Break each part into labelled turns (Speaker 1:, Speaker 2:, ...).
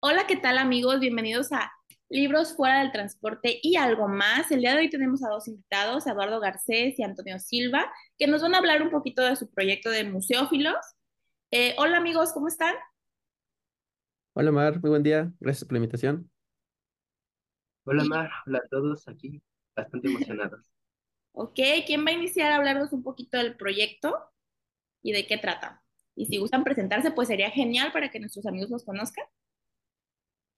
Speaker 1: Hola, ¿qué tal amigos? Bienvenidos a Libros fuera del transporte y algo más. El día de hoy tenemos a dos invitados, Eduardo Garcés y Antonio Silva, que nos van a hablar un poquito de su proyecto de Museófilos. Eh, hola amigos, ¿cómo están?
Speaker 2: Hola Mar, muy buen día. Gracias por la invitación.
Speaker 3: Hola Mar, hola a todos aquí, bastante emocionados.
Speaker 1: Ok, ¿quién va a iniciar a hablarnos un poquito del proyecto y de qué trata? Y si gustan presentarse, pues sería genial para que nuestros amigos los conozcan.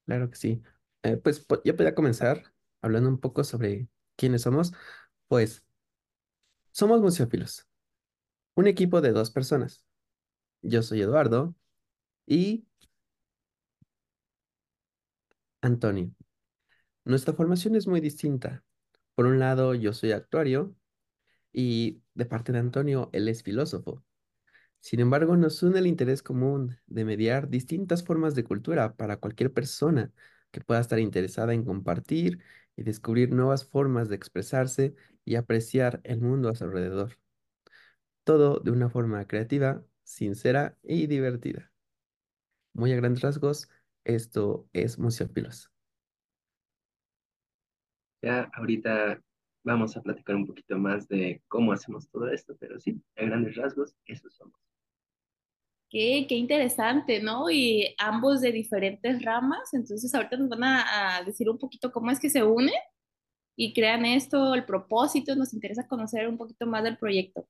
Speaker 2: Claro que sí. Eh, pues yo podría comenzar hablando un poco sobre quiénes somos. Pues somos museófilos, un equipo de dos personas. Yo soy Eduardo y Antonio. Nuestra formación es muy distinta. Por un lado, yo soy actuario y de parte de Antonio, él es filósofo. Sin embargo, nos une el interés común de mediar distintas formas de cultura para cualquier persona que pueda estar interesada en compartir y descubrir nuevas formas de expresarse y apreciar el mundo a su alrededor. Todo de una forma creativa, sincera y divertida. Muy a grandes rasgos, esto es Museófilos.
Speaker 3: Ya ahorita vamos a platicar un poquito más de cómo hacemos todo esto, pero sí, a grandes rasgos, eso somos.
Speaker 1: Qué, qué interesante, ¿no? Y ambos de diferentes ramas. Entonces ahorita nos van a, a decir un poquito cómo es que se unen y crean esto, el propósito. Nos interesa conocer un poquito más del proyecto.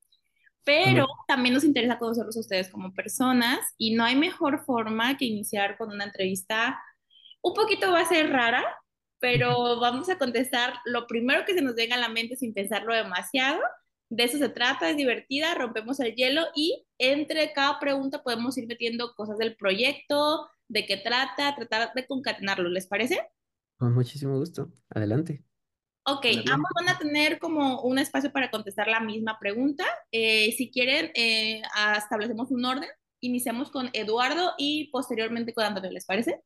Speaker 1: pero también nos interesa conocerlos a ustedes como personas y no hay mejor forma que iniciar con una entrevista. Un poquito va a ser rara, pero vamos a contestar lo primero que se nos venga a la mente sin pensarlo demasiado. De eso se trata, es divertida, rompemos el hielo y entre cada pregunta podemos ir metiendo cosas del proyecto, de qué trata, tratar de concatenarlo, ¿les parece?
Speaker 2: Con muchísimo gusto. Adelante.
Speaker 1: Ok,
Speaker 3: Adelante.
Speaker 1: ambos van a tener como un espacio para contestar la misma pregunta. Eh, si quieren, eh, establecemos un orden. Iniciamos con Eduardo y posteriormente con Antonio, ¿les parece?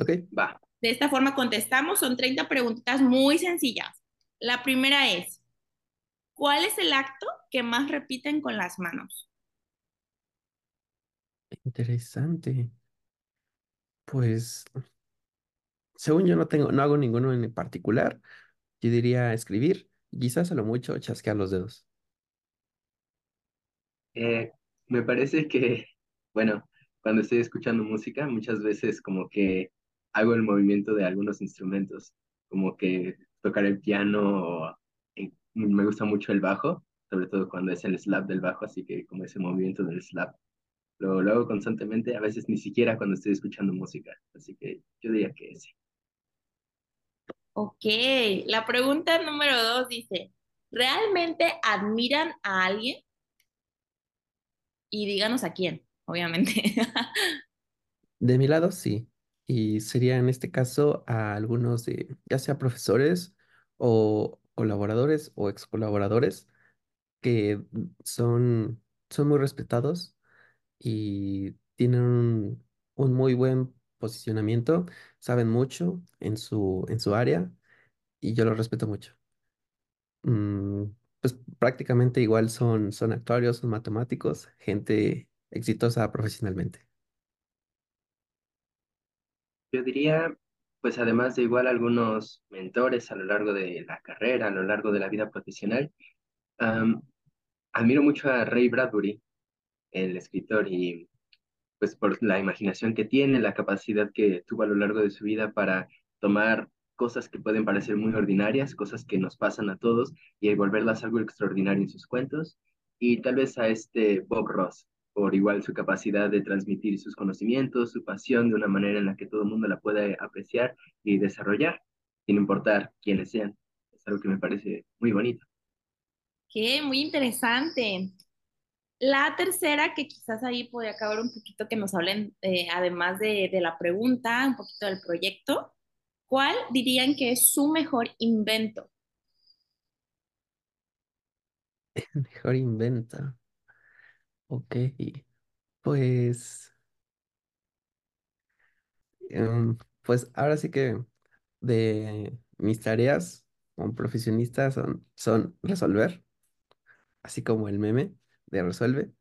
Speaker 2: Ok.
Speaker 3: Va,
Speaker 1: De esta forma contestamos. Son 30 preguntitas muy sencillas. La primera es, ¿cuál es el acto que más repiten con las manos?
Speaker 2: Interesante. Pues, según yo no tengo, no hago ninguno en particular. Yo diría escribir, quizás a lo mucho chasquear los dedos.
Speaker 3: eh, me parece que, bueno, cuando estoy escuchando música, muchas veces como que hago el movimiento de algunos instrumentos, como que tocar el piano, o, me gusta mucho el bajo, sobre todo cuando es el slap del bajo, así que como ese movimiento del slap. Lo, lo hago constantemente, a veces ni siquiera cuando estoy escuchando música, así que yo diría que sí.
Speaker 1: Ok, la pregunta número dos dice, ¿realmente admiran a alguien? Y díganos a quién, obviamente.
Speaker 2: De mi lado, sí. Y sería en este caso a algunos de, ya sea profesores o colaboradores o ex colaboradores que son, son muy respetados y tienen un, un muy buen posicionamiento, saben mucho en su, en su área y yo los respeto mucho. Mm, pues prácticamente igual son, son actuarios, son matemáticos, gente exitosa profesionalmente.
Speaker 3: Yo diría, pues además de igual algunos mentores a lo largo de la carrera, a lo largo de la vida profesional, admiro mucho a Ray Bradbury, el escritor, y pues por la imaginación que tiene, la capacidad que tuvo a lo largo de su vida para tomar cosas que pueden parecer muy ordinarias, cosas que nos pasan a todos, y volverlas algo extraordinario en sus cuentos, y tal vez a este Bob Ross, por igual su capacidad de transmitir sus conocimientos, su pasión de una manera en la que todo el mundo la puede apreciar y desarrollar, sin importar quiénes sean. Es algo que me parece muy bonito.
Speaker 1: Qué muy interesante. La tercera, que quizás ahí podría acabar un poquito que nos hablen, eh, además de, de la pregunta, un poquito del proyecto. ¿Cuál dirían que es su mejor invento?
Speaker 2: Mejor invento. Ok, pues, em, pues ahora sí que de mis tareas como profesionista son, son resolver, así como el meme de resuelve.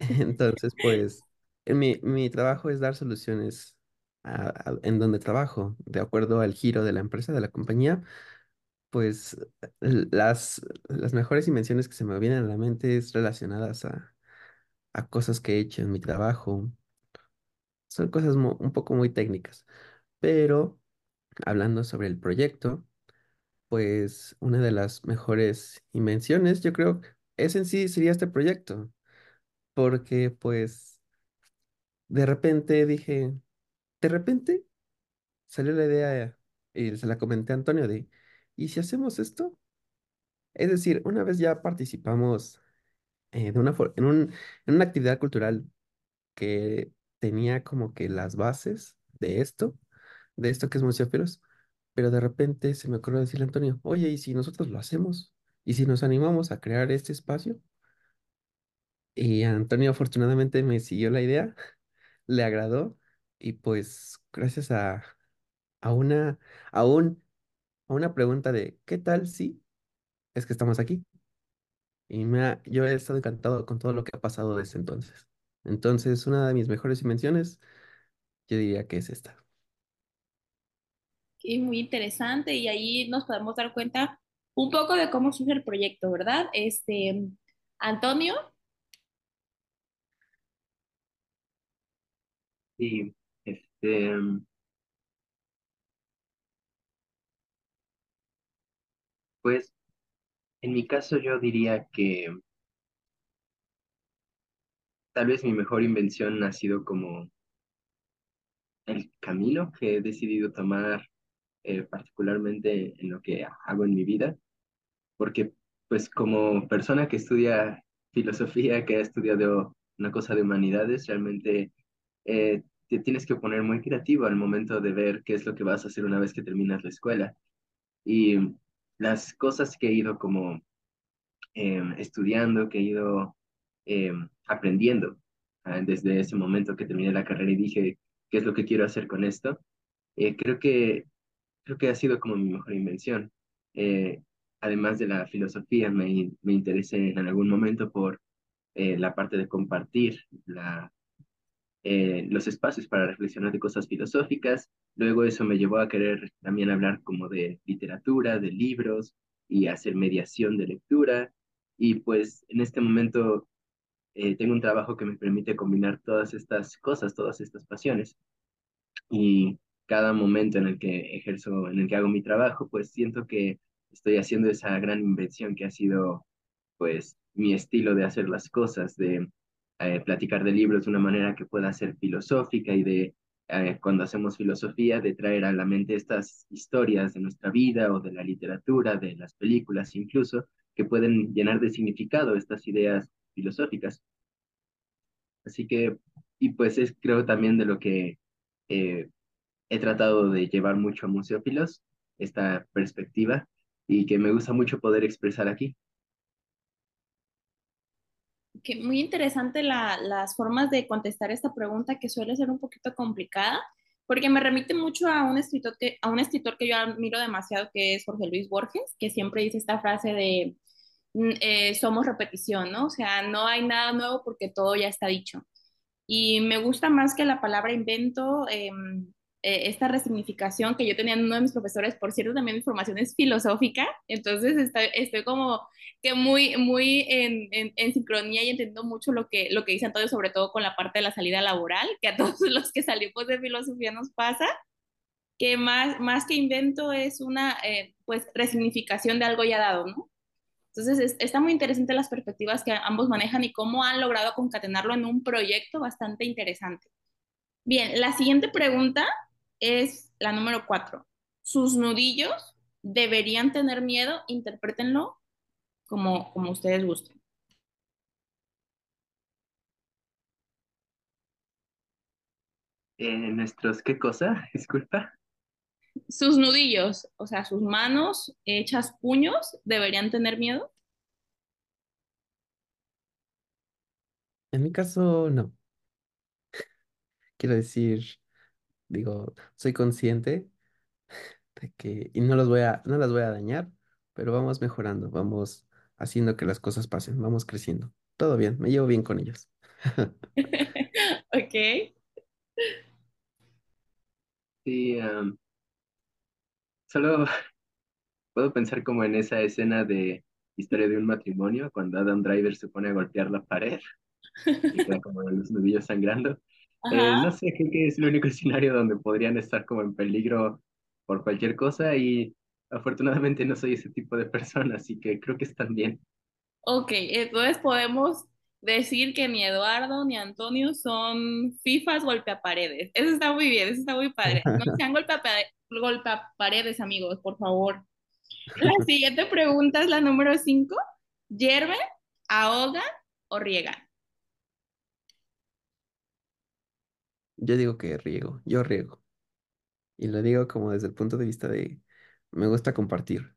Speaker 2: Entonces, pues, mi, mi trabajo es dar soluciones en donde trabajo, de acuerdo al giro de la empresa, de la compañía, pues las, las mejores invenciones que se me vienen a la mente es relacionadas a, a cosas que he hecho en mi trabajo. Son cosas un poco muy técnicas, pero hablando sobre el proyecto, pues una de las mejores invenciones, yo creo, es en sí sería este proyecto, porque pues de repente dije, de repente salió la idea y se la comenté a Antonio de, ¿y si hacemos esto? Es decir, una vez ya participamos eh, de una, en un, en una actividad cultural que tenía como que las bases de esto, de esto que es Museófilos, pero de repente se me ocurrió decirle a Antonio, oye, ¿y si nosotros lo hacemos? ¿Y si nos animamos a crear este espacio? Y Antonio afortunadamente me siguió la idea, le agradó y pues gracias a, a una, a un, a una pregunta de ¿qué tal si es que estamos aquí? Y me ha- yo he estado encantado con todo lo que ha pasado desde entonces. Entonces, una de mis mejores invenciones, yo diría que es esta.
Speaker 1: Es muy interesante y ahí nos podemos dar cuenta un poco de cómo surge el proyecto, ¿verdad? Este, Antonio,
Speaker 3: Y este, pues en mi caso yo diría que tal vez mi mejor invención ha sido como el camino que he decidido tomar eh, particularmente en lo que hago en mi vida, porque pues como persona que estudia filosofía, que ha estudiado una cosa de humanidades, realmente eh, te tienes que poner muy creativo al momento de ver qué es lo que vas a hacer una vez que terminas la escuela. Y las cosas que he ido como em, estudiando, que he ido em, aprendiendo ah, desde ese momento que terminé la carrera y dije, ¿qué es lo que quiero hacer con esto? Eh, creo que, creo que ha sido como mi mejor invención. Eh, además de la filosofía, me, me interesé en algún momento por eh, la parte de compartir la, eh, los espacios para reflexionar de cosas filosóficas. Luego eso me llevó a querer también hablar como de literatura, de libros y hacer mediación de lectura. Y pues en este momento eh, tengo un trabajo que me permite combinar todas estas cosas, todas estas pasiones. Y cada momento en el que ejerzo, en el que hago mi trabajo, pues siento que estoy haciendo esa gran invención que ha sido pues mi estilo de hacer las cosas, de eh, platicar de libros de una manera que pueda ser filosófica y de eh, cuando hacemos filosofía, de traer a la mente estas historias de nuestra vida o de la literatura, de las películas incluso, que pueden llenar de significado estas ideas filosóficas. Así que, y pues es creo también de lo que eh, he tratado de llevar mucho a Museófilos, esta perspectiva, y que me gusta mucho poder expresar aquí.
Speaker 1: Que muy interesante la- las formas de contestar esta pregunta que suele ser un poquito complicada, porque me remite mucho a un escritor que, a un escritor que yo admiro demasiado, que es Jorge Luis Borges, que siempre dice esta frase de mm, eh, somos repetición, ¿no? O sea, no hay nada nuevo porque todo ya está dicho. Y me gusta más que la palabra invento, eh, eh, esta resignificación que yo tenía en uno de mis profesores, por cierto, también mi formación es filosófica, entonces estoy, estoy como que muy, muy en, en, en, sincronía y entiendo mucho lo que, lo que dice Antonio, sobre todo con la parte de la salida laboral, que a todos los que salimos de filosofía nos pasa, que más, más que invento es una eh, pues resignificación de algo ya dado, ¿no? Entonces, es, está muy interesante las perspectivas que ambos manejan y cómo han logrado concatenarlo en un proyecto bastante interesante. Bien, la siguiente pregunta es la número cuatro. ¿Sus nudillos deberían tener miedo? Interprétenlo como, como ustedes gusten.
Speaker 3: Eh, ¿Nuestros qué cosa? Disculpa.
Speaker 1: Sus nudillos, o sea, sus manos hechas puños, ¿deberían tener miedo?
Speaker 2: En mi caso, no. Quiero decir, digo, soy consciente de que, y no los voy a, no las voy a dañar, pero vamos mejorando, vamos haciendo que las cosas pasen, vamos creciendo. Todo bien, me llevo bien con ellos.
Speaker 1: Ok.
Speaker 3: Sí, am, solo puedo pensar como en esa escena de Historia de un matrimonio, cuando Adam Driver se pone a golpear la pared y queda como los nudillos sangrando. Eh, no sé, creo que es el único escenario donde podrían estar como en peligro por cualquier cosa y afortunadamente no soy ese tipo de persona, así que creo que están bien.
Speaker 1: Ok, entonces podemos decir que ni Eduardo ni Antonio son FIFAs golpeaparedes. Eso está muy bien, eso está muy padre. No sean golpeapare- golpeaparedes, amigos, por favor. La siguiente pregunta es la número 5. ¿Hierven, ahogan o riegan?
Speaker 2: Yo digo que riego, yo riego. Y lo digo como desde el punto de vista de, me gusta compartir.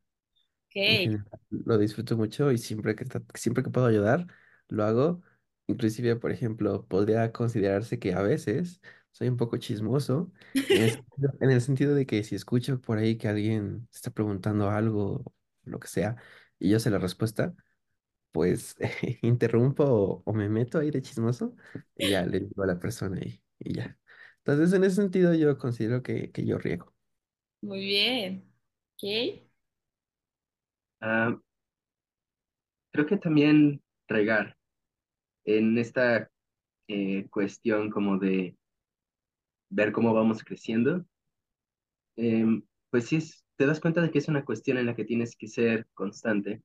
Speaker 2: En
Speaker 1: Ok.
Speaker 2: general, lo disfruto mucho y siempre que, siempre que puedo ayudar, lo hago. Inclusive, por ejemplo, podría considerarse que a veces soy un poco chismoso, en el, sentido- en el sentido de que si escucho por ahí que alguien está preguntando algo, lo que sea, y yo sé la respuesta, pues interrumpo o, o me meto ahí de chismoso y ya le digo a la persona y, ya. Entonces, en ese sentido, yo considero que, que yo riego.
Speaker 1: Muy bien. Ok.
Speaker 3: Ah, creo que también regar en esta eh, cuestión como de ver cómo vamos creciendo, em, pues sí, es- te das cuenta de que es una cuestión en la que tienes que ser constante,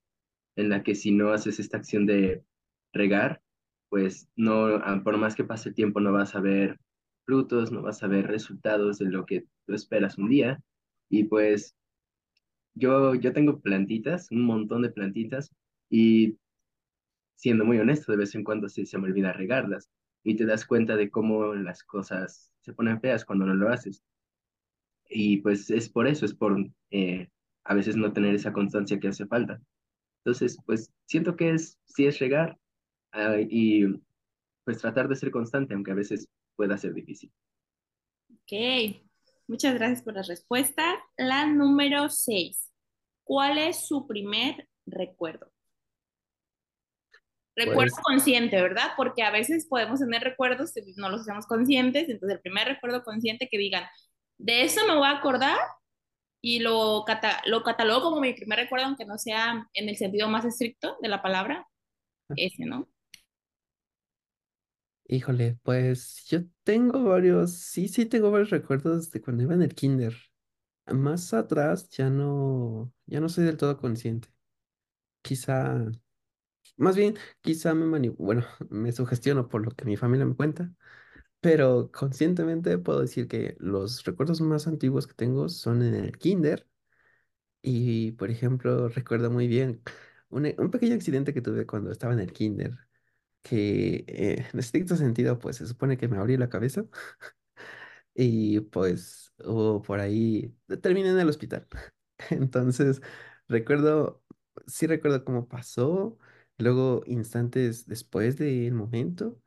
Speaker 3: en la que si no haces esta acción de regar, pues no, ah, por más que pase el tiempo, no vas a ver frutos, no vas a ver resultados de lo que tú esperas un día. Y pues yo, yo tengo plantitas, un montón de plantitas, y siendo muy honesto, de vez en cuando sí se me olvida regarlas, y te das cuenta de cómo las cosas se ponen feas cuando no lo haces. Y pues es por eso, es por eh, a veces no tener esa constancia que hace falta. Entonces, pues siento que es, sí es regar ah, y pues tratar de ser constante, aunque a veces pueda ser difícil.
Speaker 1: Ok. Muchas gracias por la respuesta. La número 6. ¿Cuál es su primer recuerdo? Recuerdo
Speaker 2: Pues,
Speaker 1: consciente, ¿verdad? Porque a veces podemos tener recuerdos y no los hacemos conscientes. Entonces, el primer recuerdo consciente que digan, de eso me voy a acordar y lo, cata lo catalogo como mi primer recuerdo, aunque no sea en el sentido más estricto de la palabra, ese, ¿no?
Speaker 2: Híjole, pues yo tengo varios, sí, sí tengo varios recuerdos de cuando iba en el kinder. Más atrás ya no, ya no soy del todo consciente. Quizá, más bien, quizá me bueno, me sugestiono por lo que mi familia me cuenta, pero conscientemente puedo decir que los recuerdos más antiguos que tengo son en el kinder y, por ejemplo, recuerdo muy bien un, un pequeño accidente que tuve cuando estaba en el kinder, que eh, en estricto sentido, pues se supone que me abrí la cabeza y pues hubo por ahí, terminé en el hospital. Entonces, recuerdo, sí recuerdo cómo pasó, luego instantes después del momento,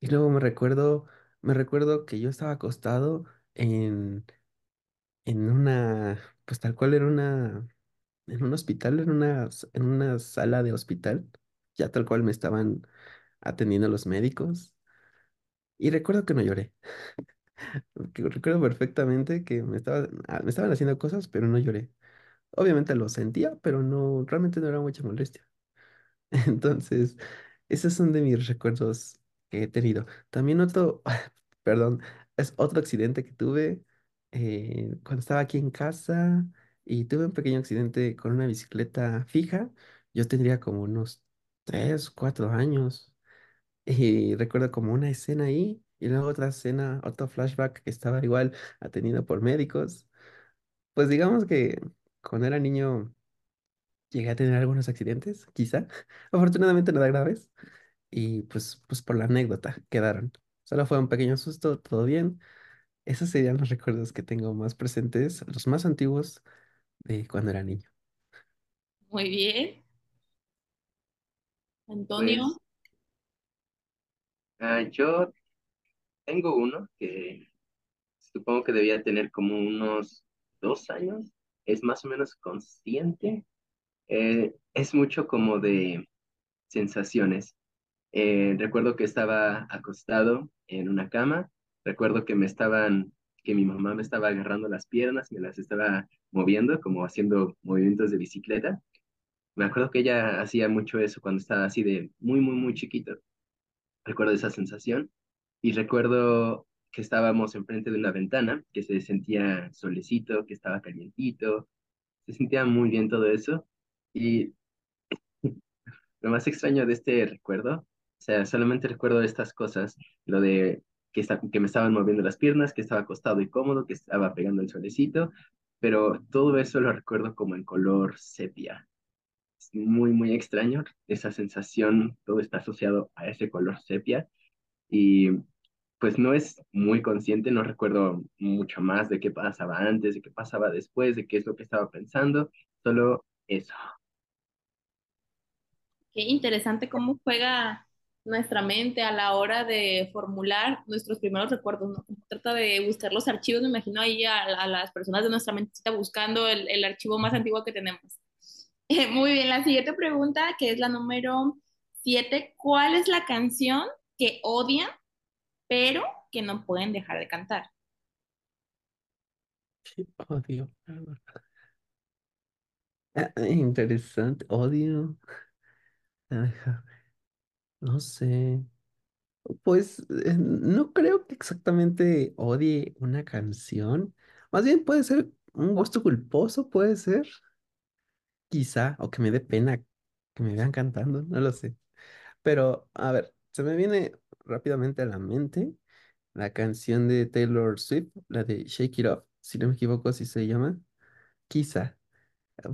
Speaker 2: y luego me recuerdo, me recuerdo que yo estaba acostado en, en una, pues tal cual era una, en un hospital, en una, en una sala de hospital, ya tal cual me estaban atendiendo los médicos, y recuerdo que no lloré. Recuerdo perfectamente que me estaba, ah, me estaban haciendo cosas, pero no lloré. Obviamente lo sentía, pero no, realmente no era mucha molestia. Entonces, esos son de mis recuerdos que he tenido. También otro, perdón, es otro accidente que tuve eh, cuando estaba aquí en casa y tuve un pequeño accidente con una bicicleta fija. Yo tendría como unos tres, cuatro años y recuerdo como una escena ahí y luego otra escena, otro flashback que estaba igual atendido por médicos. Pues digamos que cuando era niño llegué a tener algunos accidentes, quizá. Afortunadamente nada graves. Y pues, pues por la anécdota quedaron. Solo fue un pequeño susto, todo bien. Esos serían los recuerdos que tengo más presentes, los más antiguos de cuando era niño.
Speaker 1: Muy bien. Antonio.
Speaker 3: Pues ah, yo tengo uno que supongo que debía tener como unos dos años, es más o menos consciente, Eh, es mucho como de sensaciones. Eh, recuerdo que estaba acostado en una cama, recuerdo que me estaban, que mi mamá me estaba agarrando las piernas, me las estaba moviendo, como haciendo movimientos de bicicleta. Me acuerdo que ella hacía mucho eso cuando estaba así de muy, muy, muy chiquito. Recuerdo esa sensación y recuerdo que estábamos enfrente de una ventana, que se sentía solecito, que estaba calientito, se sentía muy bien todo eso. Y lo más extraño de este recuerdo, o sea, solamente recuerdo estas cosas, lo de que, está, que me estaban moviendo las piernas, que estaba acostado y cómodo, que estaba pegando el solecito, pero todo eso lo recuerdo como en color sepia. Muy, muy extraño esa sensación, todo está asociado a ese color sepia y pues no es muy consciente, no recuerdo mucho más de qué pasaba antes, de qué pasaba después, de qué es lo que estaba pensando, solo eso.
Speaker 1: Qué interesante cómo juega nuestra mente a la hora de formular nuestros primeros recuerdos, trata de buscar los archivos, me imagino ahí a, las personas de nuestra mente buscando el archivo más antiguo que tenemos. muy bien, la siguiente pregunta, que es la número siete, ¿cuál es la canción que odian pero que no pueden dejar de cantar.
Speaker 2: Odio. Ah, interesante, odio. No sé. Pues eh, no creo que exactamente odie una canción. Más bien puede ser un gusto culposo, puede ser. Quizá, o que me dé pena que me vean cantando, no lo sé. Pero, a ver, se me viene rápidamente a la mente la canción de Taylor Swift, la de Shake It Off, si no me equivoco, así se llama. Quizá,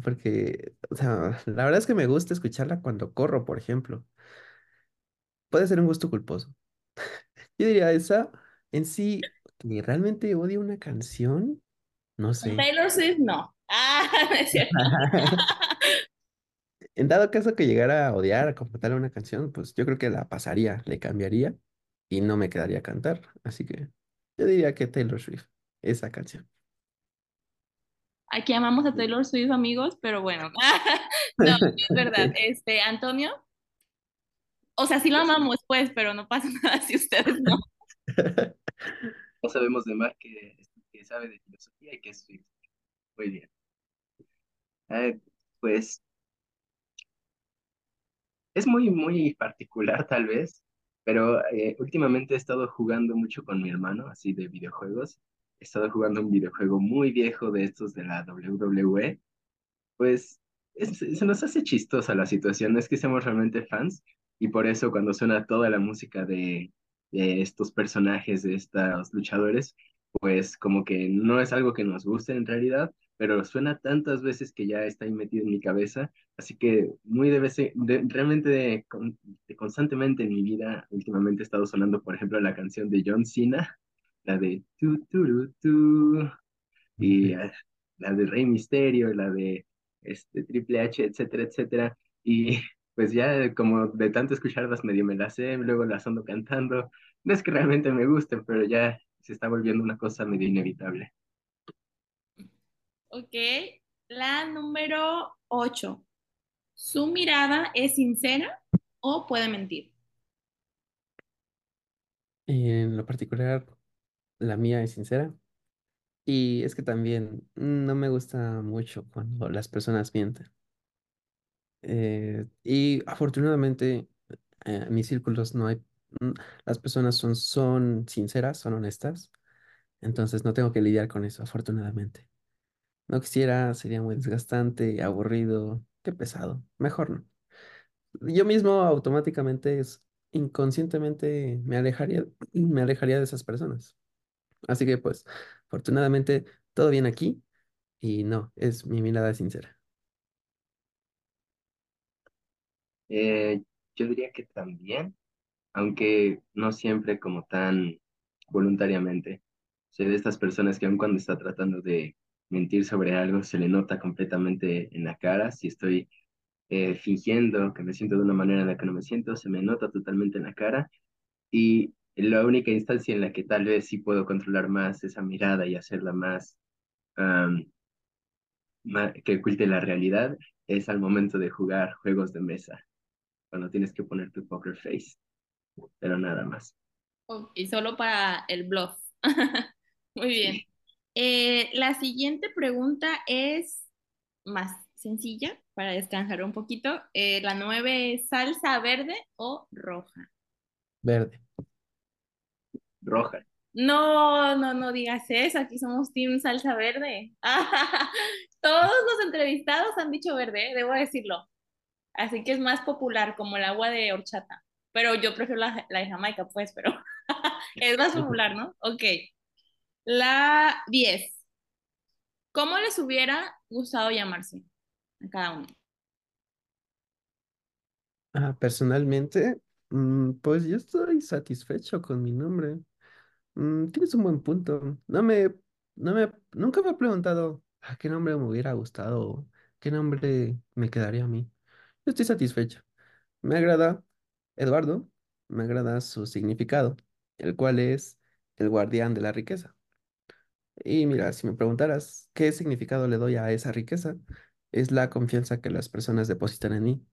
Speaker 2: porque, o sea, la verdad es que me gusta escucharla cuando corro, por ejemplo. Puede ser un gusto culposo. Yo diría esa, en sí, que realmente odio una canción, no sé.
Speaker 1: Taylor Swift, no. Ah, no es cierto.
Speaker 2: En dado caso que llegara a odiar como tal una canción, pues yo creo que la pasaría, le cambiaría y no me quedaría a cantar. Así que yo diría que Taylor Swift, esa canción.
Speaker 1: Aquí amamos a Taylor Swift, amigos, pero bueno, no, es verdad. Este, Antonio, o sea, sí lo amamos, pues, pero no pasa nada si ustedes no.
Speaker 3: No sabemos de Mar que, que sabe de filosofía y que es Swift. Muy bien. Eh, pues es muy, muy particular tal vez, pero eh, últimamente he estado jugando mucho con mi hermano, así de videojuegos. He estado jugando un videojuego muy viejo de estos de la WWE. Pues se nos hace chistosa la situación, es que seamos realmente fans y por eso cuando suena toda la música de, de estos personajes, de estos luchadores, pues como que no es algo que nos guste en realidad, pero suena tantas veces que ya está ahí metido en mi cabeza, así que muy de vez, de, realmente de, de constantemente en mi vida, últimamente he estado sonando, por ejemplo, la canción de John Cena, la de tu, tu, tu, y uh, la de Rey Misterio, la de este, Triple H, etcétera, etcétera, y pues ya como de tanto escucharlas medio me las sé, luego las ando cantando, no es que realmente me gusten, pero ya se está volviendo una cosa medio inevitable.
Speaker 1: Ok, la número 8. ¿Su mirada es sincera o puede mentir?
Speaker 2: En lo particular, la mía es sincera. Y es que también no me gusta mucho cuando las personas mienten. Eh, y afortunadamente eh, en mis círculos no hay, mm, las personas son, son sinceras, son honestas. Entonces no tengo que lidiar con eso, afortunadamente. No quisiera, sería muy desgastante, aburrido, qué pesado. Mejor no. Yo mismo automáticamente, inconscientemente, me alejaría, me alejaría de esas personas. Así que pues, afortunadamente, todo bien aquí y no, es mi mirada sincera.
Speaker 3: Eh, yo diría que también, aunque no siempre como tan voluntariamente. Soy de estas personas que aun cuando está tratando de mentir sobre algo, se le nota completamente en la cara. Si estoy eh, fingiendo que me siento de una manera en la que no me siento, se me nota totalmente en la cara. Y la única instancia en la que tal vez sí puedo controlar más esa mirada y hacerla más, más que oculte la realidad es al momento de jugar juegos de mesa, cuando tienes que poner tu poker face. pero nada más.
Speaker 1: Ok, solo para el bluff. Muy bien.
Speaker 3: Sí.
Speaker 1: Eh, la siguiente pregunta es más sencilla para descansar un poquito. Eh, la nueve es salsa verde o roja.
Speaker 2: Verde.
Speaker 3: Roja.
Speaker 1: No, no, no digas eso. Aquí somos Team Salsa Verde. Todos los entrevistados han dicho verde, ¿eh? debo decirlo. Así que es más popular, como el agua de horchata. Pero yo prefiero la, la de Jamaica, pues, pero es más popular, ¿no? Ok. La 10. ¿Cómo les hubiera gustado llamarse a cada uno?
Speaker 2: Ah, personalmente, mm, pues yo estoy satisfecho con mi nombre. Mm, tienes un buen punto. No me, no me, nunca me he preguntado a qué nombre me hubiera gustado, qué nombre me quedaría a mí. Yo estoy satisfecho. Me agrada Eduardo, me agrada su significado, el cual es el guardián de la riqueza. Y mira, si me preguntaras qué significado le doy a esa riqueza, es la confianza que las personas depositan en mí.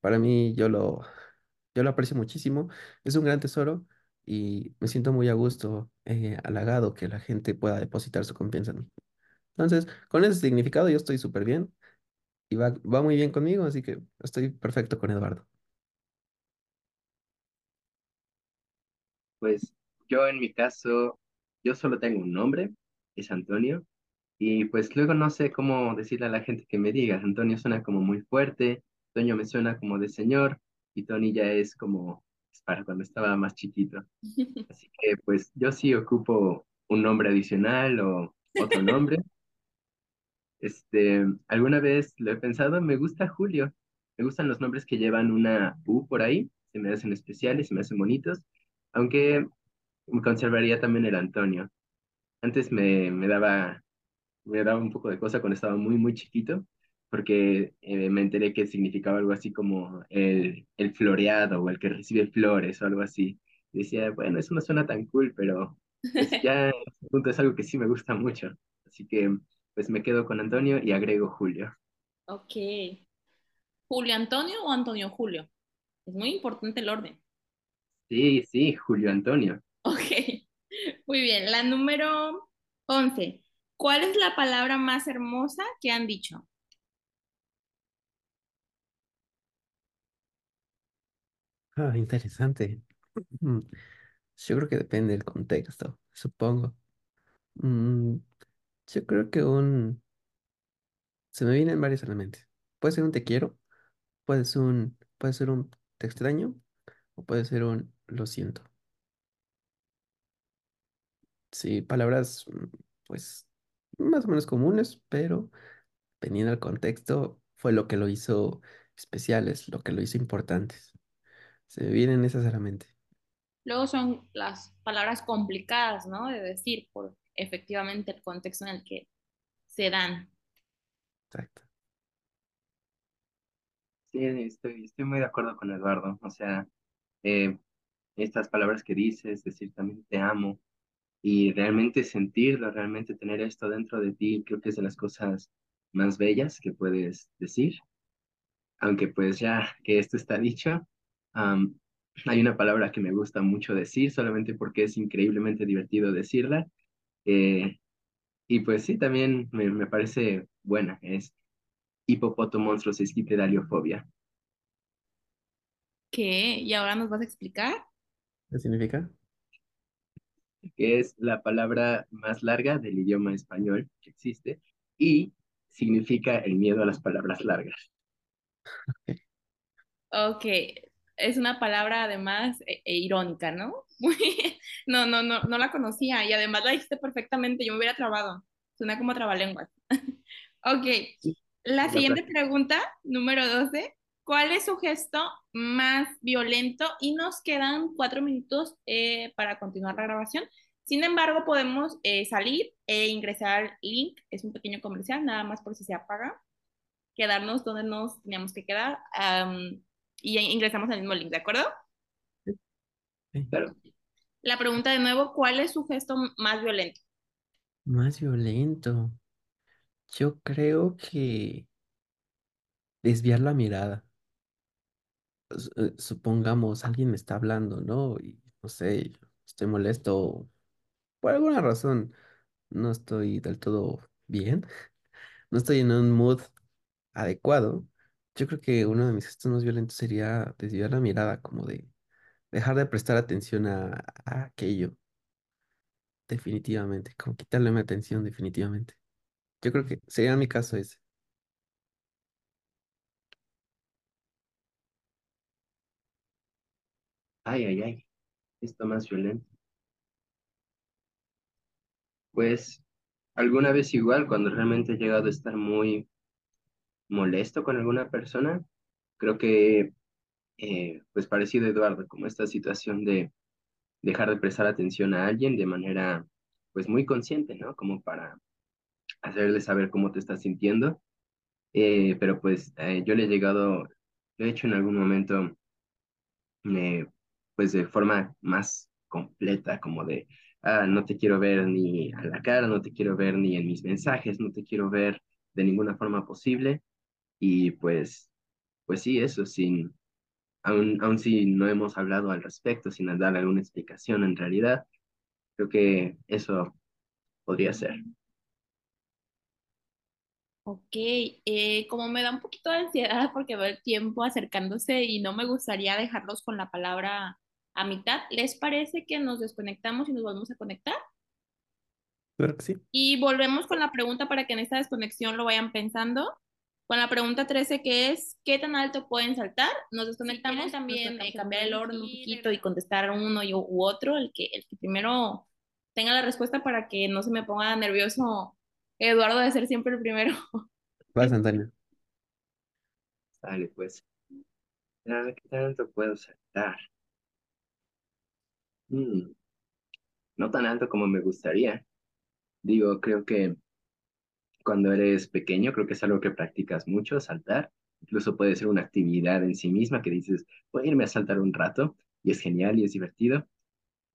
Speaker 2: Para mí, yo lo, yo lo aprecio muchísimo, es un gran tesoro y me siento muy a gusto, eh, halagado que la gente pueda depositar su confianza en mí. Entonces, con ese significado yo estoy súper bien y va, va muy bien conmigo, así que estoy perfecto con Eduardo.
Speaker 3: Pues yo en mi caso, yo solo tengo un nombre, es Antonio, y pues luego no sé cómo decirle a la gente que me diga. Antonio suena como muy fuerte, Toño me suena como de señor, y Tony ya es como es para cuando estaba más chiquito. Así que pues yo sí ocupo un nombre adicional o otro nombre. Este, alguna vez lo he pensado, me gusta Julio, me gustan los nombres que llevan una U por ahí, se me hacen especiales, se me hacen bonitos, aunque me conservaría también el Antonio. Antes me, me daba, me daba un poco de cosa cuando estaba muy, muy chiquito, porque eh, me enteré que significaba algo así como el, el floreado o el que recibe flores o algo así. Y decía, bueno, eso no suena tan cool, pero pues ya este punto es algo que sí me gusta mucho. Así que pues me quedo con Antonio y agrego Julio.
Speaker 1: Ok. ¿Julio Antonio o Antonio Julio? Es muy importante el orden.
Speaker 3: Sí, sí, Julio Antonio.
Speaker 1: Ok. Muy bien. La número 11. ¿Cuál es la palabra más hermosa que han dicho?
Speaker 2: Ah, interesante. Mm, Yo creo que depende del contexto, supongo. Mm, yo creo que un... Se me vienen varios a la mente. Puede ser un te quiero, puede ser un, puede ser un te extraño o puede ser un lo siento. Sí, palabras mm, pues más o menos comunes, pero dependiendo del contexto fue lo que lo hizo especiales, lo que lo hizo importantes. Se me vienen esas a la mente.
Speaker 1: Luego son las palabras complicadas, ¿no? De decir por efectivamente el contexto en el que se dan.
Speaker 2: Exacto.
Speaker 3: Sí, estoy, estoy muy de acuerdo con Eduardo. O sea, eh, estas palabras que dices, decir también te amo y realmente sentirlo, realmente tener esto dentro de ti, creo que es de las cosas más bellas que puedes decir. Aunque pues ya que esto está dicho, am, hay una palabra que me gusta mucho decir, solamente porque es increíblemente divertido decirla. eh, y pues sí, también me, me parece buena, es hipopotomonstruos esquipedaliofobia.
Speaker 1: ¿Qué? ¿Y ahora nos vas a explicar?
Speaker 2: ¿Qué significa?
Speaker 3: Que es la palabra más larga del idioma español que existe y significa el miedo a las palabras largas.
Speaker 1: Ok, es una palabra además e- e irónica, ¿no? No, no, no, no la conocía y además la dijiste perfectamente, yo me hubiera trabado. Suena como trabalenguas. Ok, la siguiente pregunta, número 12. ¿Cuál es su gesto más violento? Y nos quedan cuatro minutos eh, para continuar la grabación. Sin embargo, podemos eh, salir e ingresar al link. Es un pequeño comercial, nada más por si se apaga. Quedarnos donde nos teníamos que quedar y ingresamos al mismo link, ¿de acuerdo?
Speaker 3: Claro,
Speaker 1: La pregunta de nuevo, ¿cuál es su gesto más violento?
Speaker 2: Más violento. Yo creo que desviar la mirada. S- eh, supongamos alguien me está hablando, ¿no? Y no sé, estoy molesto por alguna razón, no estoy del todo bien, no estoy en un mood adecuado. Yo creo que uno de mis gestos más violentos sería desviar la mirada, como de dejar de prestar atención a, a aquello, definitivamente, como quitarle mi atención, definitivamente. Yo creo que sería mi caso ese.
Speaker 3: Ay, ay, ay, esto más violento. Pues alguna vez igual, cuando realmente he llegado a estar muy molesto con alguna persona, creo que, eh, pues parecido a Eduardo, como esta situación de dejar de prestar atención a alguien de manera, pues muy consciente, ¿no? Como para hacerle saber cómo te estás sintiendo. Eh, pero pues eh, yo le he llegado, lo he hecho en algún momento, eh, pues de forma más completa, como de, ah, no te quiero ver ni a la cara, no te quiero ver ni en mis mensajes, no te quiero ver de ninguna forma posible. Y pues, pues sí, eso, sin, aun, aun si no hemos hablado al respecto, sin dar alguna explicación en realidad, creo que eso podría ser.
Speaker 1: Ok, eh, como me da un poquito de ansiedad porque veo el tiempo acercándose y no me gustaría dejarlos con la palabra a mitad, ¿les parece que nos desconectamos y nos volvemos a conectar?
Speaker 2: Claro que sí.
Speaker 1: Y volvemos con la pregunta para que en esta desconexión lo vayan pensando. Con la pregunta 13 que es, ¿qué tan alto pueden saltar? Nos desconectamos también, eh, cambiar el orden un poquito y contestar uno y, u otro, el que, el que primero tenga la respuesta para que no se me ponga nervioso Eduardo de ser siempre el primero.
Speaker 2: Vas, Antonio.
Speaker 3: Dale, pues. ¿Qué tanto puedo saltar? Mm, no tan alto como me gustaría. Digo, creo que cuando eres pequeño, creo que es algo que practicas mucho, saltar. Incluso puede ser una actividad en sí misma que dices, voy a irme a saltar un rato y es genial y es divertido.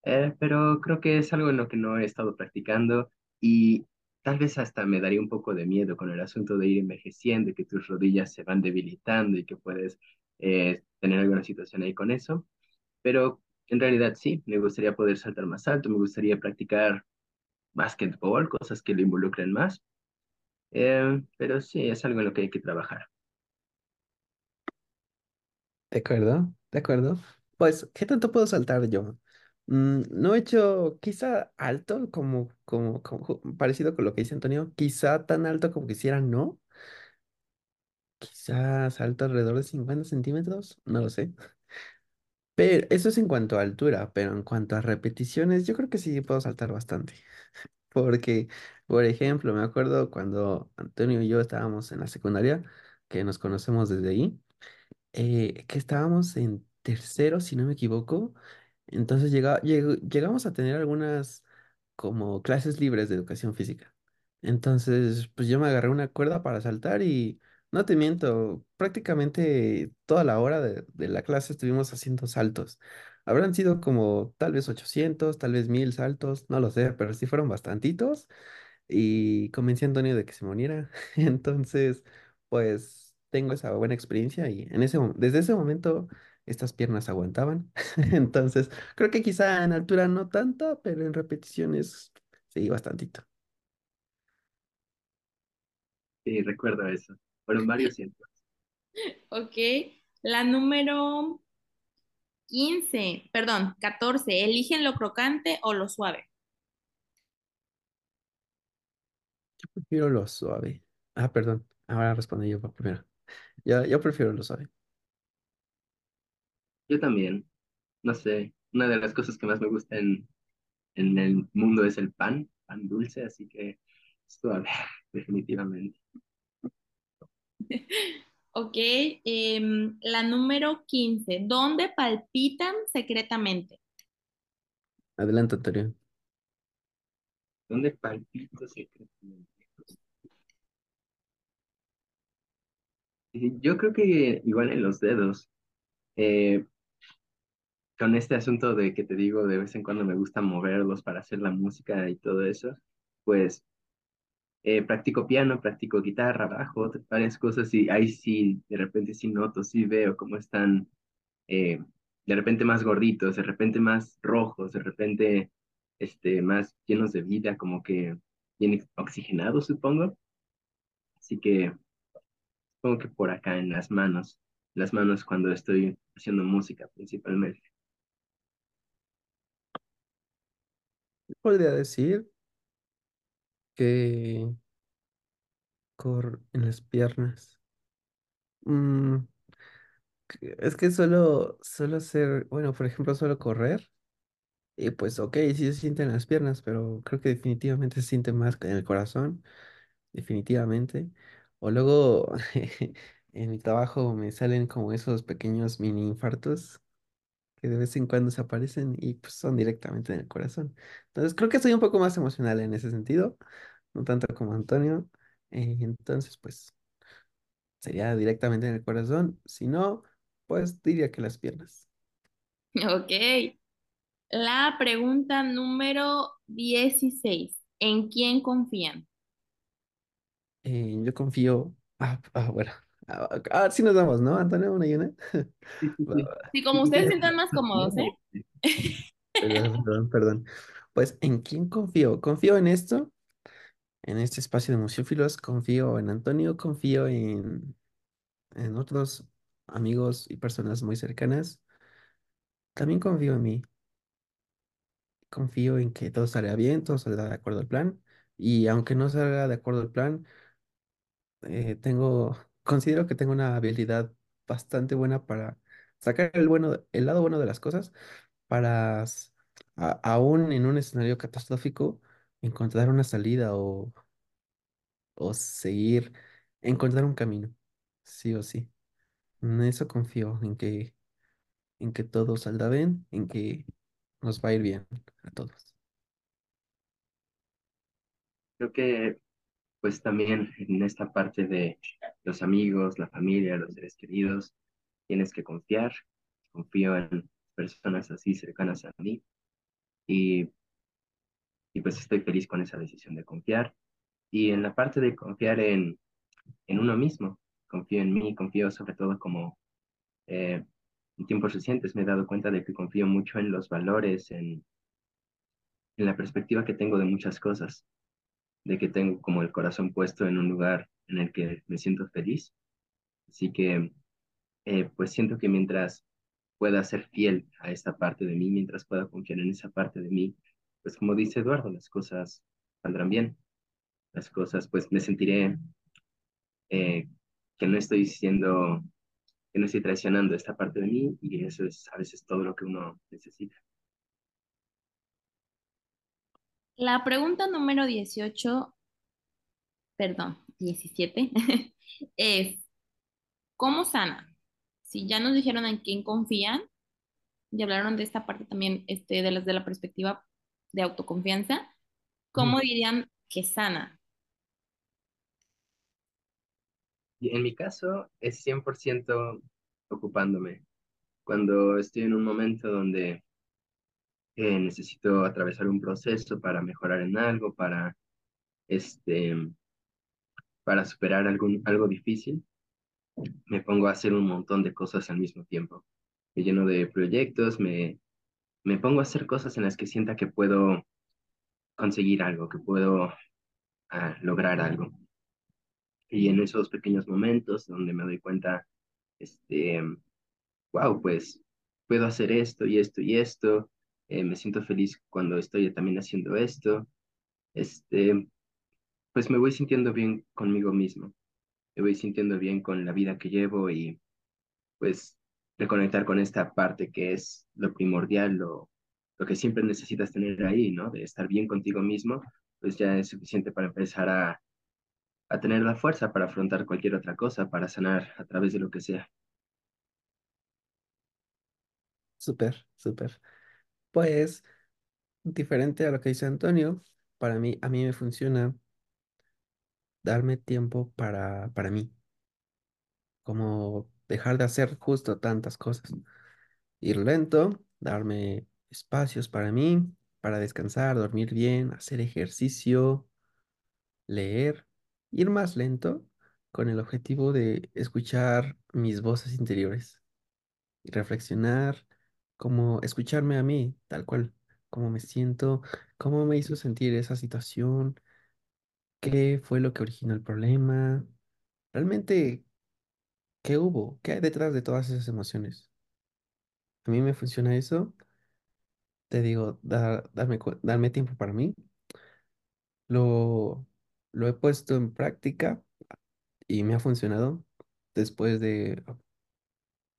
Speaker 3: Eh, pero creo que es algo en lo que no he estado practicando y tal vez hasta me daría un poco de miedo con el asunto de ir envejeciendo y que tus rodillas se van debilitando y que puedes eh, tener alguna situación ahí con eso. Pero en realidad sí, me gustaría poder saltar más alto, me gustaría practicar básquetbol, cosas que lo involucren más. Eh, pero sí, es algo en lo que hay que trabajar.
Speaker 2: De acuerdo, de acuerdo. Pues, ¿qué tanto puedo saltar yo? Mm, no he hecho quizá alto como, como, como parecido con lo que dice Antonio, quizá tan alto como quisiera, no. Quizás alto alrededor de 50 centímetros, no lo sé. Pero eso es en cuanto a altura, pero en cuanto a repeticiones, yo creo que sí puedo saltar bastante. Porque, por ejemplo, me acuerdo cuando Antonio y yo estábamos en la secundaria, que nos conocemos desde ahí. eh, que estábamos en tercero, si no me equivoco. Entonces llega, lleg- llegamos a tener algunas como clases libres de educación física. Entonces, pues yo me agarré una cuerda para saltar y no te miento, prácticamente toda la hora de, la clase estuvimos haciendo saltos. Habrán sido como tal vez 800 tal vez 1000 saltos, no lo sé, pero sí fueron bastantitos y convencí a Antonio de que se me uniera. Entonces, pues tengo esa buena experiencia y en ese, desde ese momento estas piernas aguantaban. Entonces, creo que quizá en altura no tanto, pero en repeticiones sí, bastantito.
Speaker 3: Sí, recuerdo eso. Fueron varios cientos.
Speaker 1: Ok, la número 15, perdón, 14, eligen lo crocante o lo suave.
Speaker 2: Prefiero lo suave. Ah, perdón. Ahora respondí yo primero. Yo, yo prefiero lo suave.
Speaker 3: Yo también, no sé, una de las cosas que más me gusta en, en el mundo es el pan, pan dulce, así que suave, definitivamente.
Speaker 1: Ok, em, la número 15, ¿dónde palpitan secretamente?
Speaker 2: Adelante, Antonio.
Speaker 3: ¿Dónde palpito secretamente? Yo creo que igual en los dedos, eh, con este asunto de que te digo, de vez en cuando me gusta moverlos para hacer la música y todo eso, pues eh, practico piano, practico guitarra, bajo, varias cosas y ahí sí, de repente sí noto, sí veo cómo están eh, de repente más gorditos, de repente más rojos, de repente este, más llenos de vida, como que bien oxigenados, supongo. Así que supongo que por acá en las manos, las manos cuando estoy haciendo música principalmente.
Speaker 2: Podría decir que cor en las piernas. Mm, es que solo, solo hacer, bueno, por ejemplo, solo correr. Y pues ok, sí se siente en las piernas, pero creo que definitivamente se siente más en el corazón, definitivamente. O luego en mi trabajo me salen como esos pequeños mini infartos que de vez en cuando se aparecen y pues son directamente en el corazón. Entonces creo que soy un poco más emocional en ese sentido, no tanto como Antonio. Eh, entonces pues sería directamente en el corazón. Si no, pues diría que las piernas.
Speaker 1: Ok. La pregunta número 16. ¿En quién confían?
Speaker 2: Eh, yo confío. Ah, ah, bueno. Ah, ah, sí nos damos, ¿no, Antonio? Una y una.
Speaker 3: Sí,
Speaker 1: como ustedes sientan más cómodos, ¿eh?
Speaker 2: Perdón, perdón, perdón. Pues, ¿en quién confío? Confío en esto, en este espacio de museófilos, confío en Antonio, confío en, en otros amigos y personas muy cercanas. También confío en mí, confío en que todo saldrá bien, todo saldrá de acuerdo al plan. Y aunque no salga de acuerdo al plan, eh, tengo, considero que tengo una habilidad bastante buena para sacar el bueno, el lado bueno de las cosas, para a- aún en un escenario catastrófico encontrar una salida o, o seguir, encontrar un camino, sí o sí. En eso confío, en que, en que todo saldrá bien, en que nos va a ir bien a todos.
Speaker 3: Creo que pues también en esta parte de los amigos, la familia, los seres queridos, tienes que confiar. Confío en personas así cercanas a mí y, y pues estoy feliz con esa decisión de confiar. Y en la parte de confiar en, en uno mismo, confío en mí, confío sobre todo como eh, en tiempos recientes me he dado cuenta de que confío mucho en los valores, en, en la perspectiva que tengo de muchas cosas, de que tengo como el corazón puesto en un lugar en el que me siento feliz. Así que eh, pues siento que mientras pueda ser fiel a esta parte de mí, mientras pueda confiar en esa parte de mí, pues como dice Eduardo, las cosas saldrán bien, las cosas, pues me sentiré eh, que no estoy siendo, que no estoy traicionando esta parte de mí y eso es a veces todo lo que uno necesita.
Speaker 1: La pregunta número 18, perdón, 17, es, ¿cómo sanan? Si ya nos dijeron en quién confían, y hablaron de esta parte también este, de, las, de la perspectiva de autoconfianza, ¿cómo
Speaker 2: Ujú.
Speaker 1: dirían que sana?
Speaker 3: Y en mi caso es 100% ocupándome. Cuando estoy en un momento donde eh, necesito atravesar un proceso para mejorar en algo, para, este, para superar algún, algo difícil, me pongo a hacer un montón de cosas al mismo tiempo. Me lleno de proyectos, me, me pongo a hacer cosas en las que sienta que puedo conseguir algo, que puedo ah, lograr algo. Y en esos pequeños momentos donde me doy cuenta, este, wow, pues puedo hacer esto y esto y esto, eh, me siento feliz cuando estoy también haciendo esto, este, pues me voy sintiendo bien conmigo mismo, me voy sintiendo bien con la vida que llevo y pues reconectar con esta parte que es lo primordial, lo, lo que siempre necesitas tener ahí, ¿no? De estar bien contigo mismo, pues ya es suficiente para empezar a, a tener la fuerza para afrontar cualquier otra cosa, para sanar a través de lo que sea.
Speaker 2: Súper, súper. Pues, diferente a lo que dice Antonio, para mí, a mí me funciona darme tiempo para, para mí, como dejar de hacer justo tantas cosas. Ir lento, darme espacios para mí, para descansar, dormir bien, hacer ejercicio, leer, ir más lento con el objetivo de escuchar mis voces interiores. y reflexionar, como escucharme a mí, tal cual, cómo me siento, cómo me hizo sentir esa situación, qué fue lo que originó el problema, realmente, qué hubo, qué hay detrás de todas esas emociones. A mí me funciona eso, te digo, dar- darme, darme tiempo para mí, lo, lo he puesto en práctica y me ha funcionado después de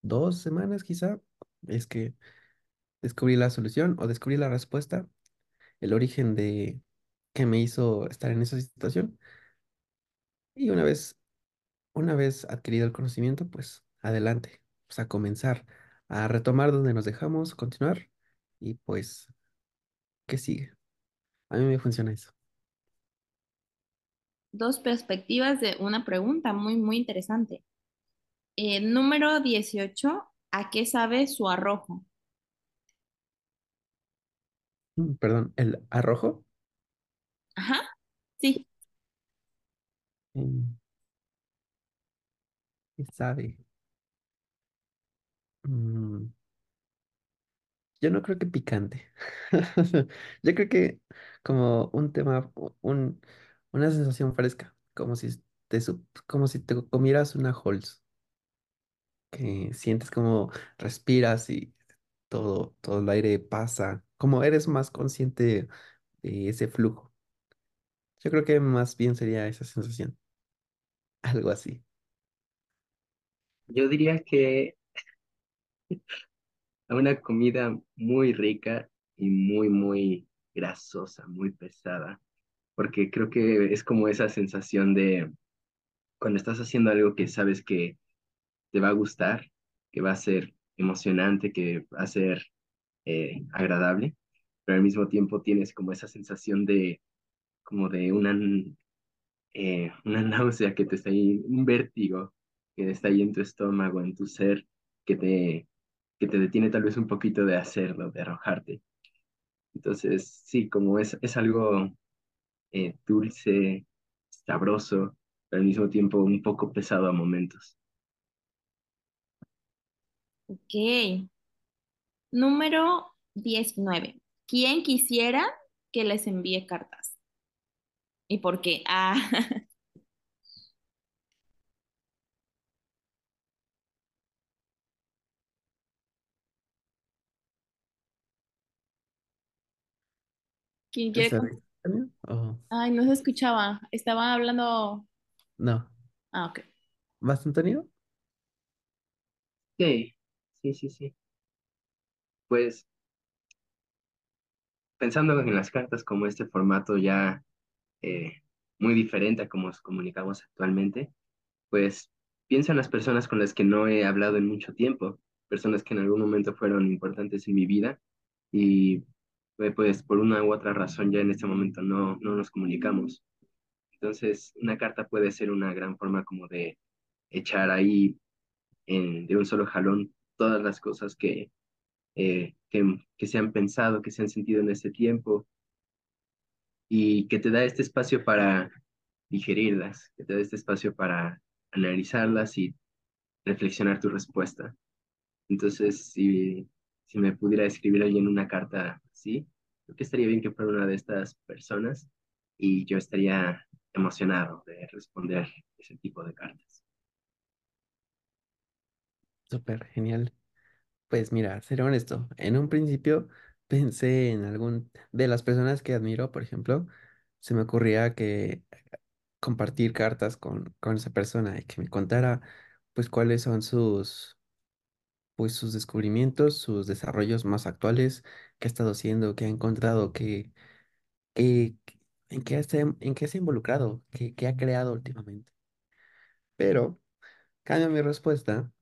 Speaker 2: dos semanas quizá, es que descubrí la solución o descubrí la respuesta, el origen de que me hizo estar en esa situación. Y una vez, una vez adquirido el conocimiento, pues adelante, pues a comenzar a retomar donde nos dejamos, continuar y pues, ¿qué sigue? A mí me funciona eso.
Speaker 1: Dos perspectivas de una pregunta muy, muy interesante. Eh, número 18, ¿a qué sabe su arrojo?
Speaker 2: Mm, Perdón, el arrojo.
Speaker 1: Ajá, sí.
Speaker 2: mm, ¿Qué sabe? Mm, Yo no creo que picante. Yo creo que como un tema, un, una sensación fresca, como si te, como si te comieras una Halls, que sientes como respiras y todo, todo el aire pasa, como eres más consciente de ese flujo. Yo creo que más bien sería esa sensación, algo así.
Speaker 3: Yo diría que una comida muy rica y muy, muy grasosa, muy pesada, porque creo que es como esa sensación de cuando estás haciendo algo que sabes que te va a gustar, que va a ser emocionante, que va a ser eh, agradable, pero al mismo tiempo tienes como esa sensación de como de una, eh, una náusea que te está ahí, un vértigo que está ahí en tu estómago, en tu ser, que te, que te detiene tal vez un poquito de hacerlo, de arrojarte. Entonces, sí, como es, es algo eh, dulce, sabroso, pero al mismo tiempo un poco pesado a momentos.
Speaker 1: Ok. Número 19. ¿Quién quisiera que les envíe cartas? ¿Y por qué? Ah, ¿quién quiere?
Speaker 2: Oh,
Speaker 1: Ay, no se escuchaba. Estaba hablando.
Speaker 2: no.
Speaker 1: Ah, ok.
Speaker 2: ¿Vas, Antonio?
Speaker 3: Sí, sí, sí, sí. Pues pensando en las cartas como este formato ya eh, muy diferente a cómo nos comunicamos actualmente, pues pienso en las personas con las que no he hablado en mucho tiempo, personas que en algún momento fueron importantes en mi vida y pues por una u otra razón ya en este momento no, no nos comunicamos. Entonces, una carta puede ser una gran forma como de echar ahí en- de un solo jalón todas las cosas que, eh, que, que se han pensado, que se han sentido en este tiempo y que te da este espacio para digerirlas, que te da este espacio para analizarlas y reflexionar tu respuesta. Entonces, si, si me pudiera escribir alguien una carta así, creo que estaría bien que fuera una de estas personas y yo estaría emocionado de responder ese tipo de cartas.
Speaker 2: Súper genial. Pues mira, ser honesto, en un principio pensé en algún de las personas que admiro, por ejemplo, se me ocurría que compartir cartas con, con esa persona y que me contara pues cuáles son sus pues sus descubrimientos, sus desarrollos más actuales, qué ha estado haciendo, qué ha encontrado, qué, qué- en qué está, en qué se ha involucrado, qué, qué ha creado últimamente. Pero cambio mi respuesta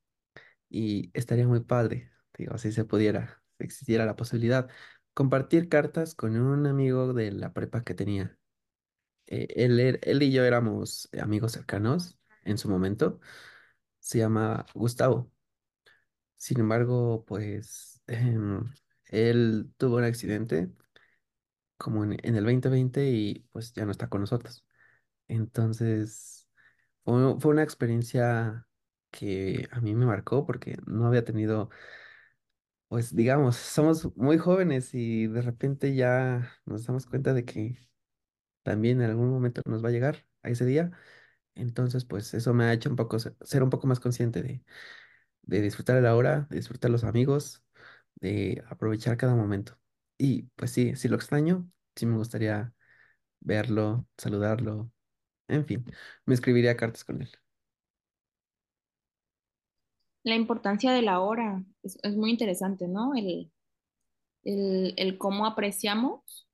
Speaker 2: y estaría muy padre, digo, si se pudiera, si existiera la posibilidad, compartir cartas con un amigo de la prepa que tenía. Eh, él, er- él y yo éramos amigos cercanos en su momento, se llama Gustavo. Sin embargo, pues em, él tuvo un accidente como en, el 2020 y pues ya no está con nosotros. Entonces, fue, fue una experiencia que a mí me marcó porque no había tenido, pues digamos, somos muy jóvenes y de repente ya nos damos cuenta de que también en algún momento nos va a llegar a ese día. Entonces, pues eso me ha hecho un poco se- ser un poco más consciente de, de disfrutar la hora, de disfrutar los amigos, de aprovechar cada momento. Y pues sí, si lo extraño, sí me gustaría verlo, saludarlo, en fin, me escribiría cartas con él.
Speaker 1: La importancia de la hora es, es muy interesante, ¿no? El, el, el cómo apreciamos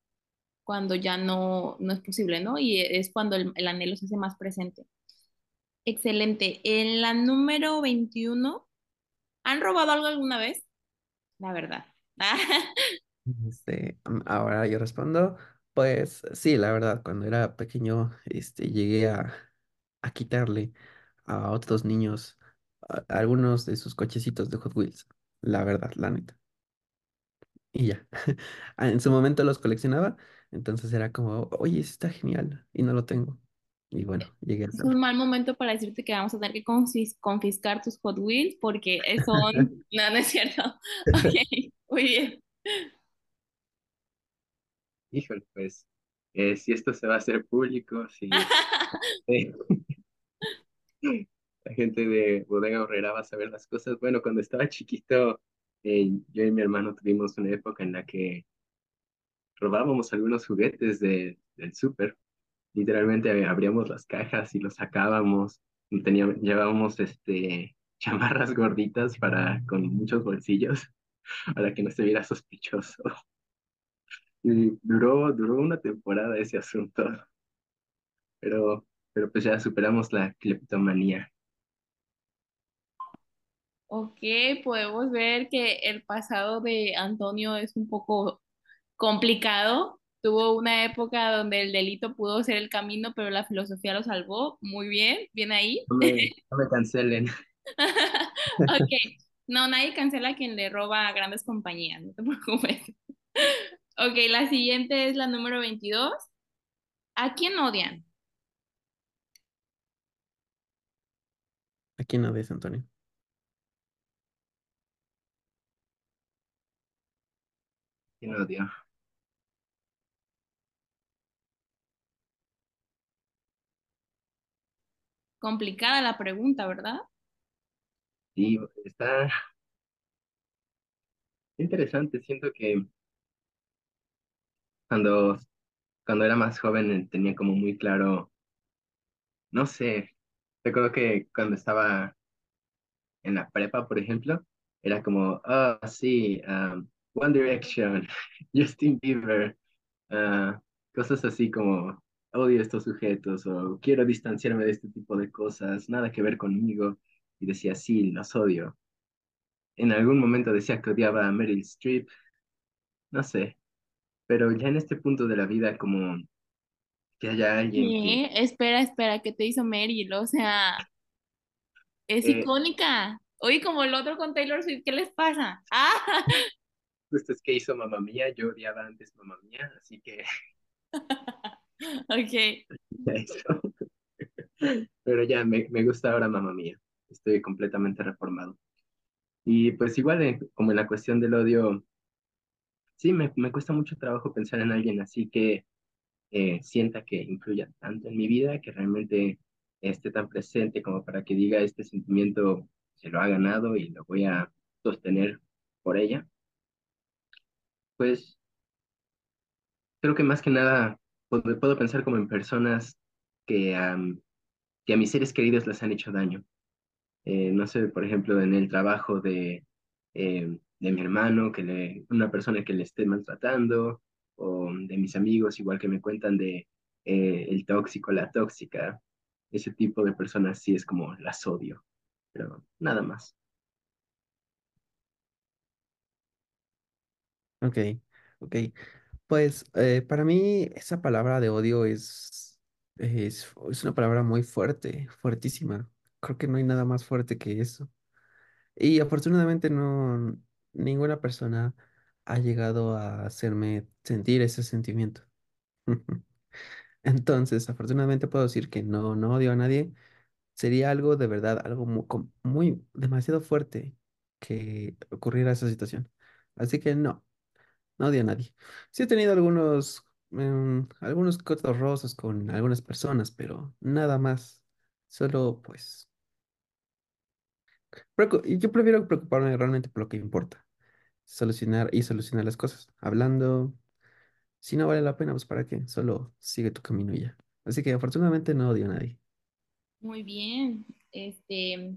Speaker 1: cuando ya no, no es posible, ¿no? Y es cuando el, el anhelo se hace más presente. Excelente. En la número 21, ¿han robado algo alguna vez? La verdad.
Speaker 2: Este, am- ahora yo respondo, pues sí, la verdad, cuando era pequeño, este, llegué a, a quitarle a otros niños algunos de sus cochecitos de Hot Wheels, la verdad, la neta. Y ya. En su momento los coleccionaba, entonces era como, oye, está genial, y no lo tengo. Y bueno, llegué a
Speaker 1: Es un mal momento para decirte que vamos a tener que confis- confiscar tus Hot Wheels porque son... No, no es cierto. Ok, muy bien.
Speaker 3: Híjole, pues, eh, si esto se va a hacer público, si eh, la gente de Bodega Horrera va a saber las cosas. Bueno, cuando estaba chiquito, eh, yo y mi hermano tuvimos una época en la que robábamos algunos juguetes de, del súper. Literalmente abríamos las cajas y los sacábamos. Teníamos, llevábamos este, chamarras gorditas para, con muchos bolsillos para que no se viera sospechoso. Y duró, duró una temporada ese asunto, pero, pero pues ya superamos la cleptomanía.
Speaker 1: Ok, podemos ver que el pasado de Antonio es un poco complicado. Tuvo una época donde el delito pudo ser el camino, pero la filosofía lo salvó. Muy bien, bien ahí.
Speaker 3: No me, no me cancelen.
Speaker 1: Ok, no, nadie cancela a quien le roba a grandes compañías, no te preocupes. Ok, la siguiente es la número 22. ¿A quién odian?
Speaker 2: ¿A quién ves, Antonio?
Speaker 3: ¿Quién odio?
Speaker 1: Complicada la pregunta, ¿verdad?
Speaker 3: Y está interesante. Siento que cuando, cuando era más joven eh, tenía como muy claro, no sé, recuerdo que cuando estaba en la prepa, por ejemplo, era como, ah, sí, One Direction, Justin Bieber, ah, cosas así como, odio a estos sujetos o quiero distanciarme de este tipo de cosas, nada que ver conmigo. Y decía, sí, los odio. En algún momento decía que odiaba a Meryl Streep, no sé, pero ya en este punto de la vida, como que haya alguien que...
Speaker 1: ¿Qué? Espera, espera, ¿qué te hizo Meryl? O sea, es
Speaker 3: Eh,
Speaker 1: icónica. Oye, como el otro con Taylor Swift, ¿qué les pasa? Ah,
Speaker 3: justo es que hizo Mamma Mía, yo odiaba antes Mamma Mía, así que
Speaker 1: ok.
Speaker 3: Pero ya me, me gusta ahora Mamma Mía, estoy completamente reformado. Y pues igual, eh, como en la cuestión del odio, sí, me, me cuesta mucho trabajo pensar en alguien así que eh, sienta que influya tanto en mi vida, que realmente esté tan presente como para que diga este sentimiento se lo ha ganado y lo voy a sostener por ella. Pues creo que más que nada puedo, puedo pensar como en personas que, am, que a mis seres queridos les han hecho daño. Eh, no sé, por ejemplo, en el trabajo de, eh, de mi hermano, que le, una persona que le esté maltratando, o de mis amigos, igual que me cuentan de eh, el tóxico, la tóxica. Ese tipo de personas sí es como las odio, pero nada más.
Speaker 2: Ok, ok. Pues eh, para mí esa palabra de odio es, es, es una palabra muy fuerte, fuertísima. Creo que no hay nada más fuerte que eso. Y afortunadamente no, ninguna persona ha llegado a hacerme sentir ese sentimiento. Entonces, afortunadamente puedo decir que no, no odio a nadie, sería algo de verdad, algo mu- com- muy, demasiado fuerte que ocurriera esa situación. Así que no, no odio a nadie. Sí he tenido algunos, em, algunos que otros roces con algunas personas, pero nada más. Solo, pues, yo prefiero preocuparme realmente por lo que importa. Solucionar y solucionar las cosas. Hablando, si no vale la pena, pues ¿para qué? Solo sigue tu camino y ya. Así que afortunadamente no odio a nadie.
Speaker 1: Muy bien. Este,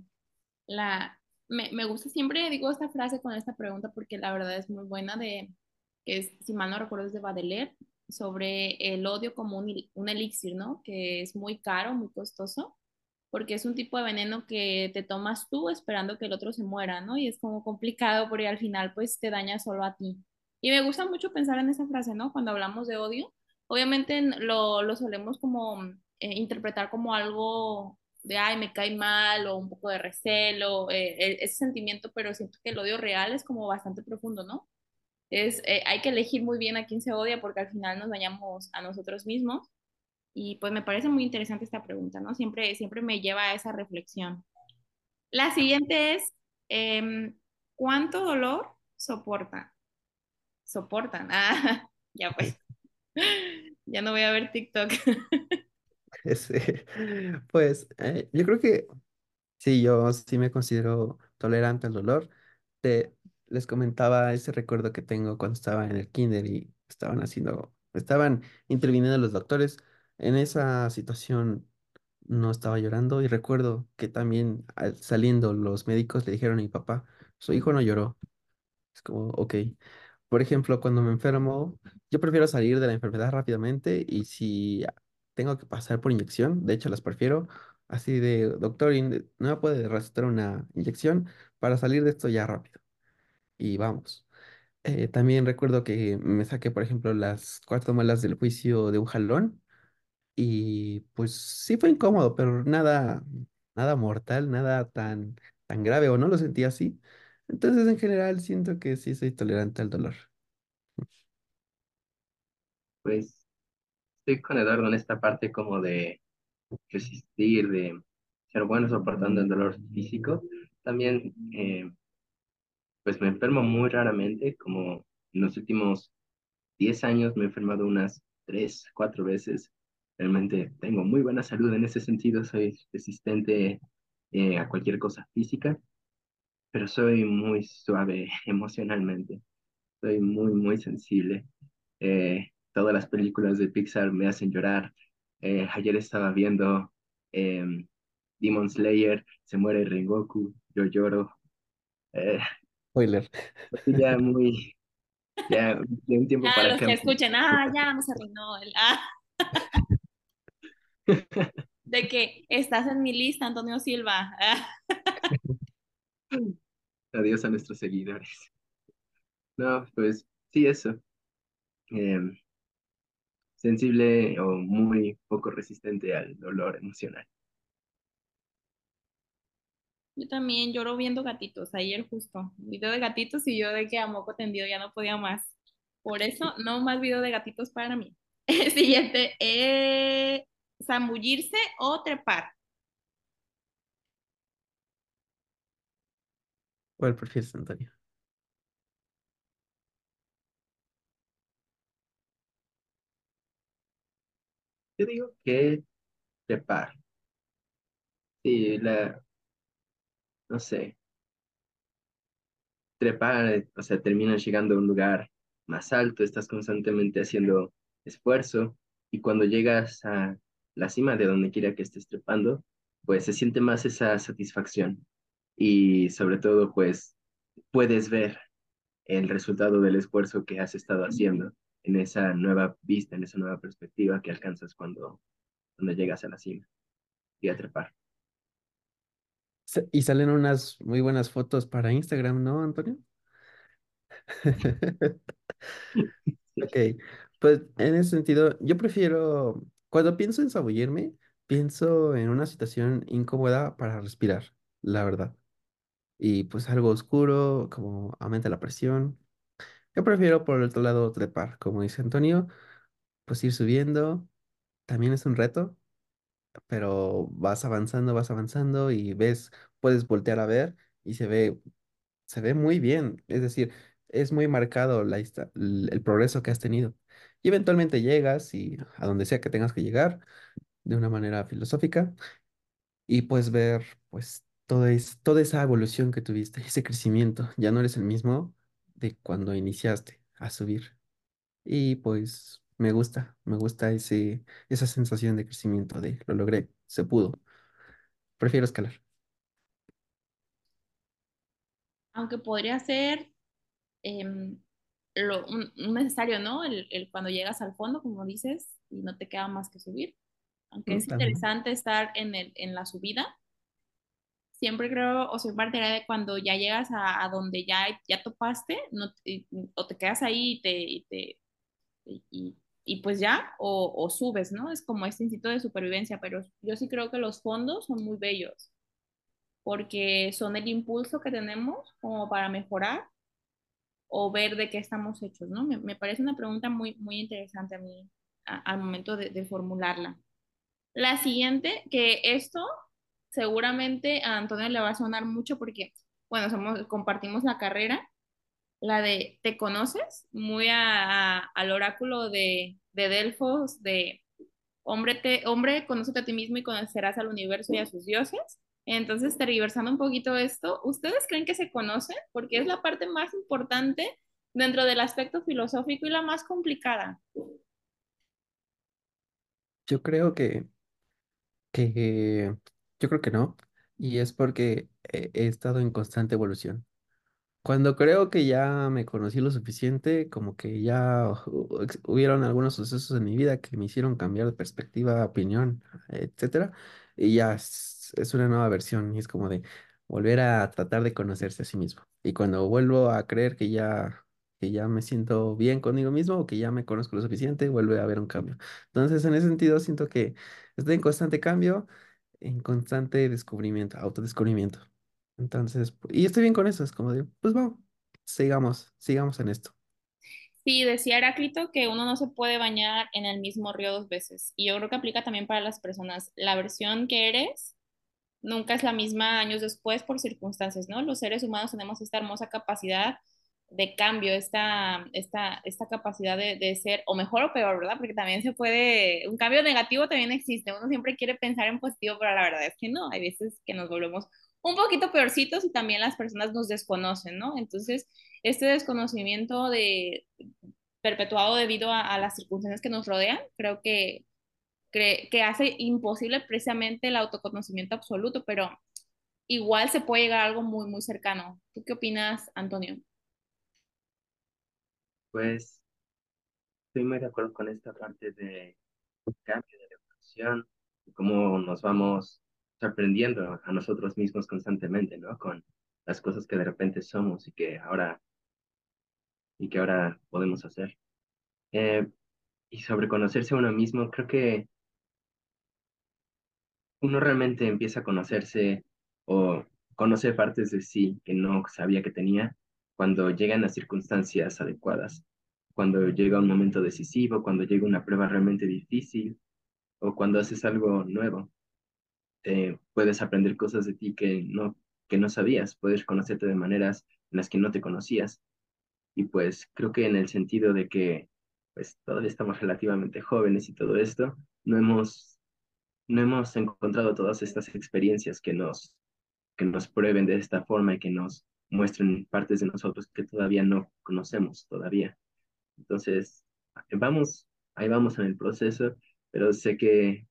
Speaker 1: la, me, me gusta siempre, digo esta frase con esta pregunta porque la verdad es muy buena de, que es, si mal no recuerdo, es de Baudelaire, sobre el odio como un, un elixir, ¿no? Que es muy caro, muy costoso, porque es un tipo de veneno que te tomas tú esperando que el otro se muera, ¿no? Y es como complicado porque al final pues te daña solo a ti. Y me gusta mucho pensar en esa frase, ¿no? Cuando hablamos de odio, obviamente lo, lo solemos como eh, interpretar como algo de, ay, me cae mal o un poco de recelo, eh, e- ese sentimiento, pero siento que el odio real es como bastante profundo, ¿no? Es, eh, hay que elegir muy bien a quién se odia porque al final nos dañamos a nosotros mismos. Y pues me parece muy interesante esta pregunta, ¿no? Siempre, siempre me lleva a esa reflexión. La siguiente es, em, ¿cuánto dolor soportan? Soportan. Ah, ya pues, ya no voy a ver TikTok.
Speaker 2: Ese, pues eh, yo creo que Sí, yo sí me considero tolerante al dolor. Te, les comentaba ese recuerdo que tengo cuando estaba en el kinder y estaban haciendo, estaban interviniendo los doctores. En esa situación no estaba llorando y recuerdo que también al- saliendo los médicos le dijeron a mi papá, su hijo no lloró. Es como, ok. Por ejemplo, cuando me enfermo, yo prefiero salir de la enfermedad rápidamente y si tengo que pasar por inyección, de hecho las prefiero, así de, doctor, ¿no me puede recetar una inyección para salir de esto ya rápido? Y vamos. Eh, también recuerdo que me saqué, por ejemplo, las cuatro muelas del juicio de un jalón y pues sí fue incómodo, pero nada, nada mortal, nada tan, tan grave, o no lo sentí así. Entonces, en general, siento que sí soy tolerante al dolor.
Speaker 3: Pues estoy con Eduardo en esta parte como de resistir, de ser bueno soportando el dolor físico. También, eh, pues me enfermo muy raramente, como en los últimos 10 años me he enfermado unas 3 4 veces. Realmente tengo muy buena salud en ese sentido, soy resistente eh, a cualquier cosa física, pero soy muy suave emocionalmente, soy muy, muy sensible. Eh, todas las películas de Pixar me hacen llorar. Eh, ayer estaba viendo em, Demon Slayer, se muere Rengoku, yo lloro.
Speaker 2: Spoiler.
Speaker 3: ya muy, ya de un tiempo
Speaker 1: Ah,
Speaker 3: para
Speaker 1: los que escuchen, ah, ya no se arruinó el, ah, de que estás en mi lista, Antonio Silva. Ah,
Speaker 3: Adiós a nuestros seguidores. No, pues sí, eso. Em, sensible o muy poco resistente al dolor emocional.
Speaker 1: Yo también lloro viendo gatitos. Ayer justo, video de gatitos y yo de que a moco tendido ya no podía más. Por eso, no más video de gatitos para mí. Siguiente, eh, zambullirse o trepar.
Speaker 2: ¿Cuál prefieres, Antonio?
Speaker 3: Yo digo que trepar. Sí, la, no sé, trepar, o sea, terminas llegando a un lugar más alto, estás constantemente haciendo esfuerzo y cuando llegas a la cima de donde quiera que estés trepando, pues se siente más esa satisfacción y sobre todo, pues puedes ver el resultado del esfuerzo que has estado haciendo en esa nueva vista, en esa nueva perspectiva que alcanzas cuando, cuando llegas a la cima y a trepar.
Speaker 2: Y salen unas muy buenas fotos para Instagram, ¿no, Antonio? Ok, pues en ese sentido, yo prefiero, cuando pienso en zambullirme, pienso en una situación incómoda para respirar, la verdad. Y pues algo oscuro, como aumenta la presión. Yo prefiero por el otro lado trepar, como dice Antonio, pues ir subiendo, también es un reto, pero vas avanzando, vas avanzando y ves, puedes voltear a ver y se ve, se ve muy bien. Es decir, es muy marcado la, el progreso que has tenido. Y eventualmente llegas y a donde sea que tengas que llegar de una manera filosófica y puedes ver pues toda, es, toda esa evolución que tuviste, ese crecimiento. Ya no eres el mismo de cuando iniciaste a subir. Y pues me gusta, me gusta ese, esa sensación de crecimiento, de lo logré, se pudo. Prefiero escalar.
Speaker 1: Aunque podría ser em, lo, un, un necesario, ¿no? El, el cuando llegas al fondo, como dices, y no te queda más que subir. Aunque
Speaker 2: Mm,
Speaker 1: es
Speaker 2: También.
Speaker 1: interesante estar en, el, en la subida, siempre creo, o soy partidaria de cuando ya llegas a, a donde ya, ya topaste, no, te- o te quedas ahí y te, y te y, y- pues ya, o, subes, ¿no? Es como este instinto de supervivencia, pero yo sí creo que los fondos son muy bellos, porque son el impulso que tenemos como para mejorar o ver de qué estamos hechos, ¿no? Me, me parece una pregunta muy, muy interesante a mí al momento de, de formularla. La siguiente, que esto seguramente a Antonio le va a sonar mucho porque, bueno, somos, compartimos la carrera, la de ¿te conoces? Muy a- al oráculo de, de Delfos, de hombre, te, hombre, conócete a ti mismo y conocerás al universo y a sus dioses. Entonces, tergiversando un poquito esto, ¿ustedes creen que se conocen? Porque es la parte más importante dentro del aspecto filosófico y la más complicada.
Speaker 2: Yo creo que, que, yo creo que no, y es porque he estado en constante evolución. Cuando creo que ya me conocí lo suficiente, como que ya ex- hubieron algunos sucesos en mi vida que me hicieron cambiar de perspectiva, opinión, etcétera, y ya es, es una nueva versión y es como de volver a tratar de conocerse a sí mismo. Y cuando vuelvo a creer que ya, que ya me siento bien conmigo mismo o que ya me conozco lo suficiente, vuelve a haber un cambio. Entonces, en ese sentido, siento que estoy en constante cambio, en constante descubrimiento, autodescubrimiento. Entonces, y estoy bien con eso, es como de, pues vamos, sigamos, sigamos en esto.
Speaker 1: Sí, decía Heráclito que uno no se puede bañar en el mismo río dos veces. Y yo creo que aplica también para las personas. La versión que eres nunca es la misma años después por circunstancias, ¿no? Los seres humanos tenemos esta hermosa capacidad de cambio, esta, esta, esta capacidad de, de ser o mejor o peor, ¿verdad? Porque también se puede, un cambio negativo también existe, uno siempre quiere pensar en positivo, pero la verdad es que no, hay veces que nos volvemos un poquito peorcitos y también las personas nos desconocen, ¿no? Entonces, este desconocimiento de perpetuado debido a, las circunstancias que nos rodean, creo que que, que hace imposible precisamente el autoconocimiento absoluto, pero igual se puede llegar a algo muy, muy cercano. ¿Tú qué opinas, Antonio?
Speaker 3: Pues estoy muy de acuerdo con esta parte de cambio, de la evolución, cómo nos vamos sorprendiendo a nosotros mismos constantemente, ¿no? Con las cosas que de repente somos y que ahora, y que ahora podemos hacer. Eh, y sobre conocerse a uno mismo, creo que uno realmente empieza a conocerse o conoce partes de sí que no sabía que tenía cuando llegan las circunstancias adecuadas, cuando llega un momento decisivo, cuando llega una prueba realmente difícil o cuando haces algo nuevo. Eh, puedes aprender cosas de ti que no, que no sabías, puedes conocerte de maneras en las que no te conocías. Y pues creo que en el sentido de que pues todavía estamos relativamente jóvenes y todo esto, no hemos no hemos encontrado todas estas experiencias que nos, que nos prueben de esta forma y que nos muestren partes de nosotros que todavía no conocemos todavía. Entonces, vamos, ahí vamos en el proceso, pero sé que,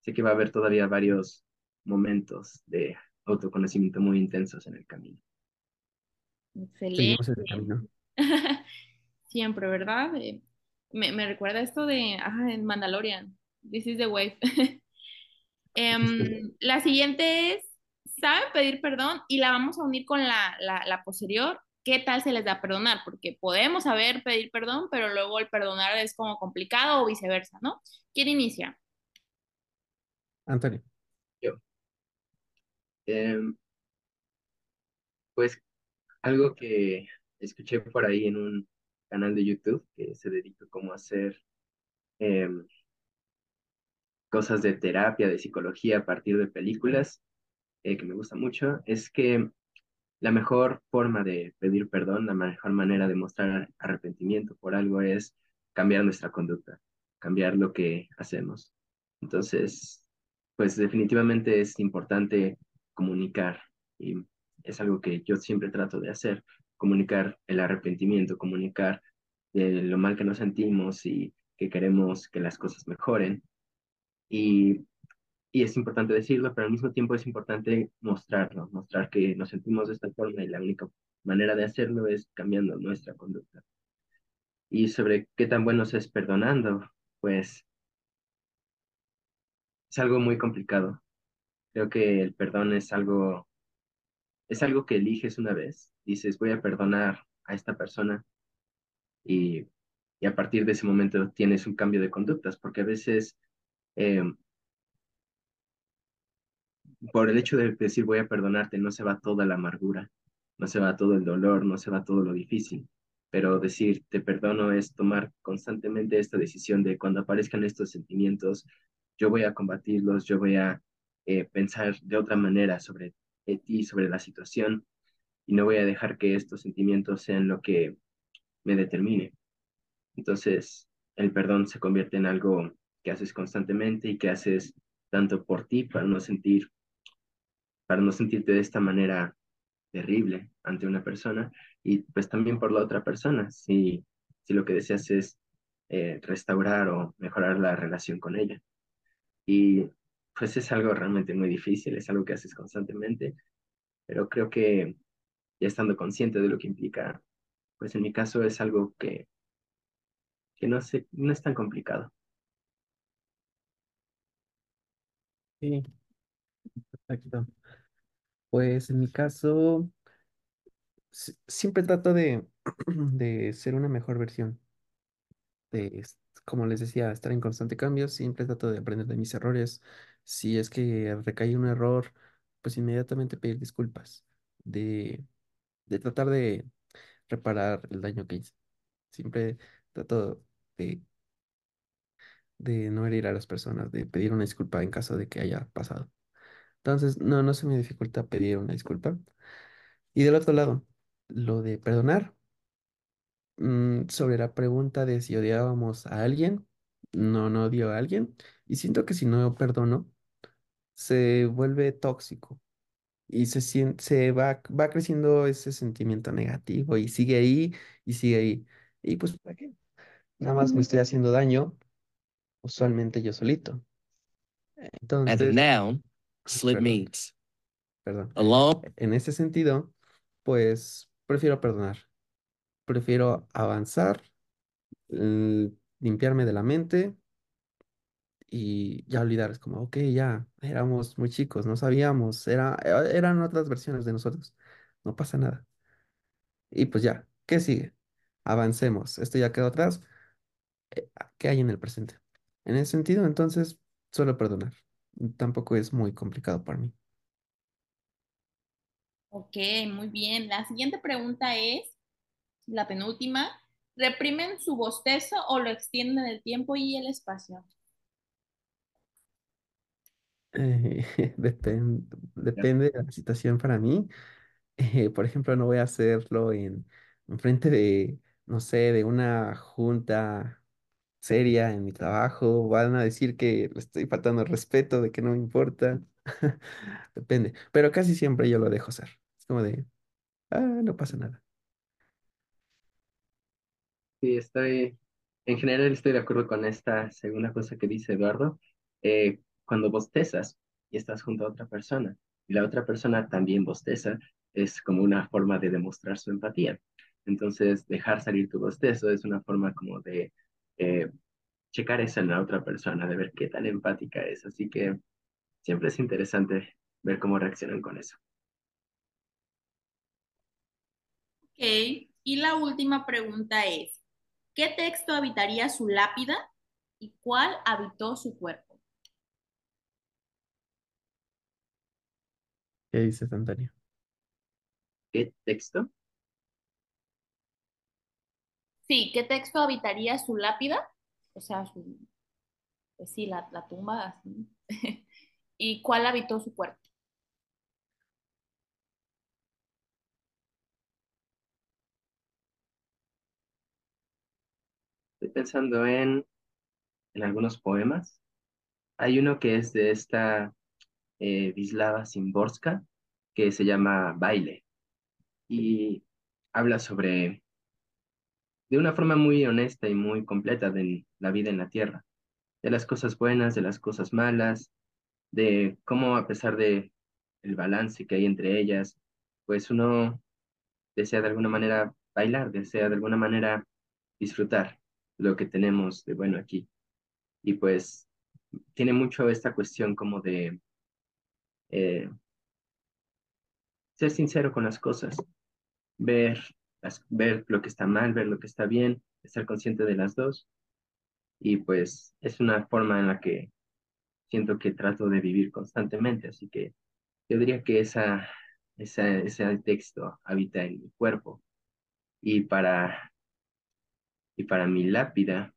Speaker 3: sé que va a haber todavía varios momentos de autoconocimiento muy intensos en el camino.
Speaker 1: Excelente.
Speaker 2: Seguimos ese camino.
Speaker 1: Siempre, ¿verdad? Eh, me, me recuerda esto de, ah, en Mandalorian, This is the Wave. Em, la siguiente es, ¿saben pedir perdón? Y la vamos a unir con la, la, la posterior. ¿Qué tal se les da perdonar? Porque podemos saber pedir perdón, pero luego el perdonar es como complicado o viceversa, ¿no? ¿Quién inicia?
Speaker 2: Antonio,
Speaker 3: em, pues algo que escuché por ahí en un canal de YouTube que se dedica como a hacer em, cosas de terapia, de psicología a partir de películas, eh, que me gusta mucho, es que la mejor forma de pedir perdón, la mejor manera de mostrar arrepentimiento por algo es cambiar nuestra conducta, cambiar lo que hacemos. Entonces, pues definitivamente es importante comunicar y es algo que yo siempre trato de hacer, comunicar el arrepentimiento, comunicar de lo mal que nos sentimos y que queremos que las cosas mejoren. Y, y es importante decirlo, pero al mismo tiempo es importante mostrarlo, mostrar que nos sentimos de esta forma y la única manera de hacerlo es cambiando nuestra conducta. Y sobre qué tan buenos es perdonando, pues es algo muy complicado. Creo que el perdón es algo, es algo que eliges una vez. Dices, voy a perdonar a esta persona y, y a partir de ese momento tienes un cambio de conductas, porque a veces eh, por el hecho de decir voy a perdonarte no se va toda la amargura, no se va todo el dolor, no se va todo lo difícil, pero decir te perdono es tomar constantemente esta decisión de cuando aparezcan estos sentimientos, yo voy a combatirlos, yo voy a eh, pensar de otra manera sobre ti, sobre la situación, y no voy a dejar que estos sentimientos sean lo que me determine. Entonces, el perdón se convierte en algo que haces constantemente y que haces tanto por ti para no sentir para no sentirte de esta manera terrible ante una persona y pues también por la otra persona si si lo que deseas es eh, restaurar o mejorar la relación con ella y pues es algo realmente muy difícil, es algo que haces constantemente, pero creo que ya estando consciente de lo que implica, pues en mi caso es algo que, que no, sé, no es tan complicado.
Speaker 2: Sí, perfecto. Pues en mi caso, siempre trato de, de ser una mejor versión de, como les decía, estar en constante cambio, siempre trato de aprender de mis errores. Si es que recae un error, pues inmediatamente pedir disculpas, de, de tratar de reparar el daño que hice. Siempre trato de, de no herir a las personas, de pedir una disculpa en caso de que haya pasado. Entonces, no, no se me dificulta pedir una disculpa. Y del otro lado, lo de perdonar, Mm, sobre la pregunta de si odiábamos a alguien, no, no odio a alguien. Y siento que si no perdono, se vuelve tóxico y se, se va, va creciendo ese sentimiento negativo y sigue ahí y sigue ahí. Y pues, ¿para qué? Nada más me estoy haciendo daño, usualmente yo solito. Entonces,
Speaker 4: noun, slip
Speaker 2: perdón,
Speaker 4: means
Speaker 2: perdón.
Speaker 4: alone.
Speaker 2: En ese sentido, pues prefiero perdonar. Prefiero avanzar, limpiarme de la mente y ya olvidar. Es como, ok, ya, éramos muy chicos, no sabíamos, era, e- eran otras versiones de nosotros. No pasa nada. Y pues ya, ¿qué sigue? Avancemos. Esto ya quedó atrás. eh, ¿Qué hay en el presente? En ese sentido, entonces, suelo perdonar. Tampoco es muy complicado para mí.
Speaker 1: Ok, muy bien. La siguiente pregunta es, la penúltima, ¿reprimen su bostezo o lo extienden el tiempo y el espacio?
Speaker 2: Eh, depen- depende de la situación para mí. Eh, por ejemplo, no voy a hacerlo en, en frente de, no sé, de una junta seria en mi trabajo. Van a decir que le estoy faltando el respeto, de que no me importa. Depende. Pero casi siempre yo lo dejo ser. Es como de, ah, no pasa nada.
Speaker 3: Sí, estoy, en general estoy de acuerdo con esta segunda cosa que dice Eduardo. Eh, cuando bostezas y estás junto a otra persona y la otra persona también bosteza, es como una forma de demostrar su empatía. Entonces, dejar salir tu bostezo es una forma como de eh, checar eso en la otra persona, de ver qué tan empática es. Así que siempre es interesante ver cómo reaccionan con eso.
Speaker 1: Ok, y la última pregunta es, ¿qué texto habitaría su lápida y cuál habitó su cuerpo?
Speaker 2: ¿Qué dices, Antonio?
Speaker 3: ¿Qué texto?
Speaker 1: Sí, ¿qué texto habitaría su lápida? O sea, su... pues sí, la, la tumba. Así. ¿Y cuál habitó su cuerpo?
Speaker 3: Estoy pensando en, en algunos poemas. Hay uno que es de esta eh, Wisława Szymborska, que se llama Baile, y habla sobre, de una forma muy honesta y muy completa de la vida en la Tierra, de las cosas buenas, de las cosas malas, de cómo a pesar de el balance que hay entre ellas, pues uno desea de alguna manera bailar, desea de alguna manera disfrutar lo que tenemos de bueno aquí. Y pues tiene mucho esta cuestión como de eh, ser sincero con las cosas, ver, ver lo que está mal, ver lo que está bien, estar consciente de las dos. Y pues es una forma en la que siento que trato de vivir constantemente, así que yo diría que esa, esa, ese texto habita en mi cuerpo. Y para, y para mi lápida,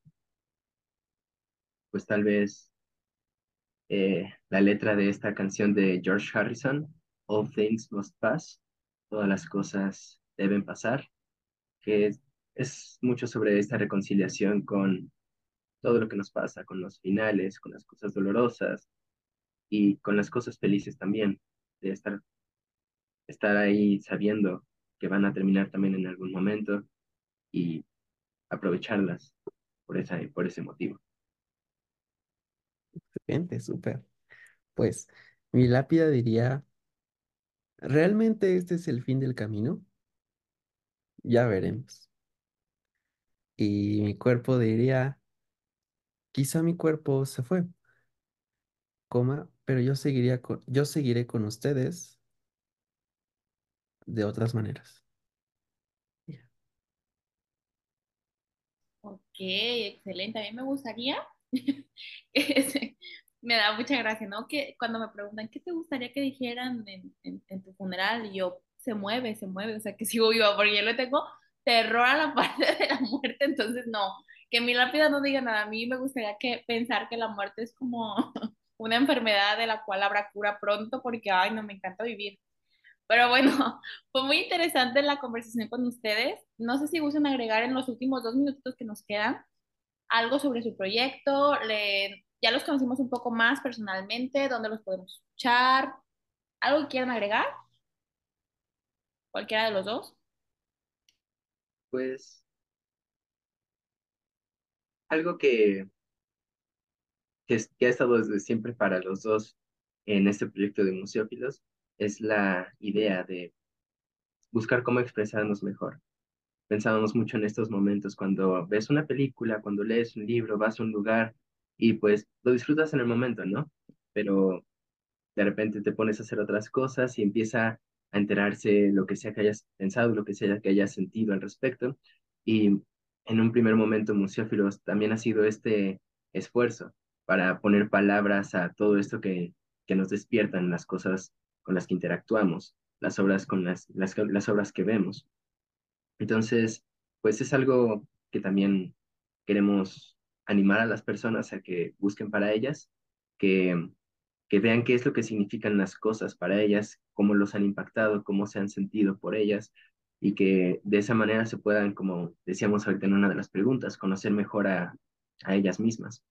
Speaker 3: pues tal vez eh, la letra de esta canción de George Harrison, All Things Must Pass, todas las cosas deben pasar, que es, mucho sobre esta reconciliación con todo lo que nos pasa, con los finales, con las cosas dolorosas y con las cosas felices también, de estar, estar ahí sabiendo que van a terminar también en algún momento y aprovecharlas por, esa, por ese motivo.
Speaker 2: Excelente, súper. Pues mi lápida diría, ¿realmente este es el fin del camino? Ya veremos. Y mi cuerpo diría, quizá mi cuerpo se fue, coma, pero yo seguiría con, yo seguiré con ustedes de otras maneras.
Speaker 1: Ok, excelente. A mí me gustaría, me da mucha gracia, ¿no? Que cuando me preguntan, ¿qué te gustaría que dijeran en, en, tu funeral? Y yo, se mueve, se mueve, o sea, que sigo viva, porque yo le tengo terror a la parte de la muerte, entonces no, que mi lápida no diga nada. A mí me gustaría que pensar que la muerte es como una enfermedad de la cual habrá cura pronto, porque, ay, no, me encanta vivir. Pero bueno, fue muy interesante la conversación con ustedes. No sé si gustan agregar en los últimos dos minutos que nos quedan algo sobre su proyecto. Le, ya los conocimos un poco más personalmente, dónde los podemos escuchar. ¿Algo que quieran agregar? ¿Cualquiera de los dos?
Speaker 3: Pues algo que, que, ha estado desde siempre para los dos en este proyecto de Museófilos es la idea de buscar cómo expresarnos mejor. Pensábamos mucho en estos momentos cuando ves una película, cuando lees un libro, vas a un lugar y pues lo disfrutas en el momento, ¿no? Pero de repente te pones a hacer otras cosas y empieza a enterarse lo que sea que hayas pensado, lo que sea que hayas sentido al respecto. Y en un primer momento, Museófilos también ha sido este esfuerzo para poner palabras a todo esto que, que nos despiertan las cosas con las que interactuamos, las obras con las, las, las obras que vemos. Entonces, pues es algo que también queremos animar a las personas a que busquen para ellas, que, que vean qué es lo que significan las cosas para ellas, cómo los han impactado, cómo se han sentido por ellas, y que de esa manera se puedan, como decíamos ahorita en una de las preguntas, conocer mejor a, a ellas mismas.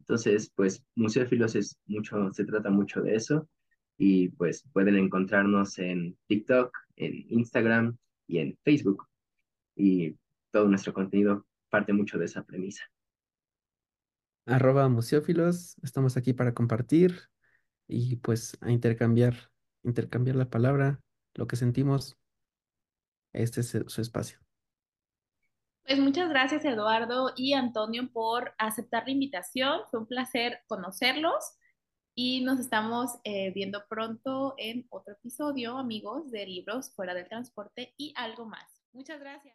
Speaker 3: Entonces, pues Museófilos es mucho, se trata mucho de eso y pues pueden encontrarnos en TikTok, en Instagram y en Facebook y todo nuestro contenido parte mucho de esa premisa.
Speaker 2: Arroba Museófilos, estamos aquí para compartir y pues a intercambiar, intercambiar la palabra, lo que sentimos. Este es su espacio.
Speaker 1: Pues muchas gracias Eduardo y Antonio por aceptar la invitación. Fue un placer conocerlos y nos estamos eh, viendo pronto en otro episodio, amigos, de Libros Fuera del Transporte y algo más. Muchas gracias.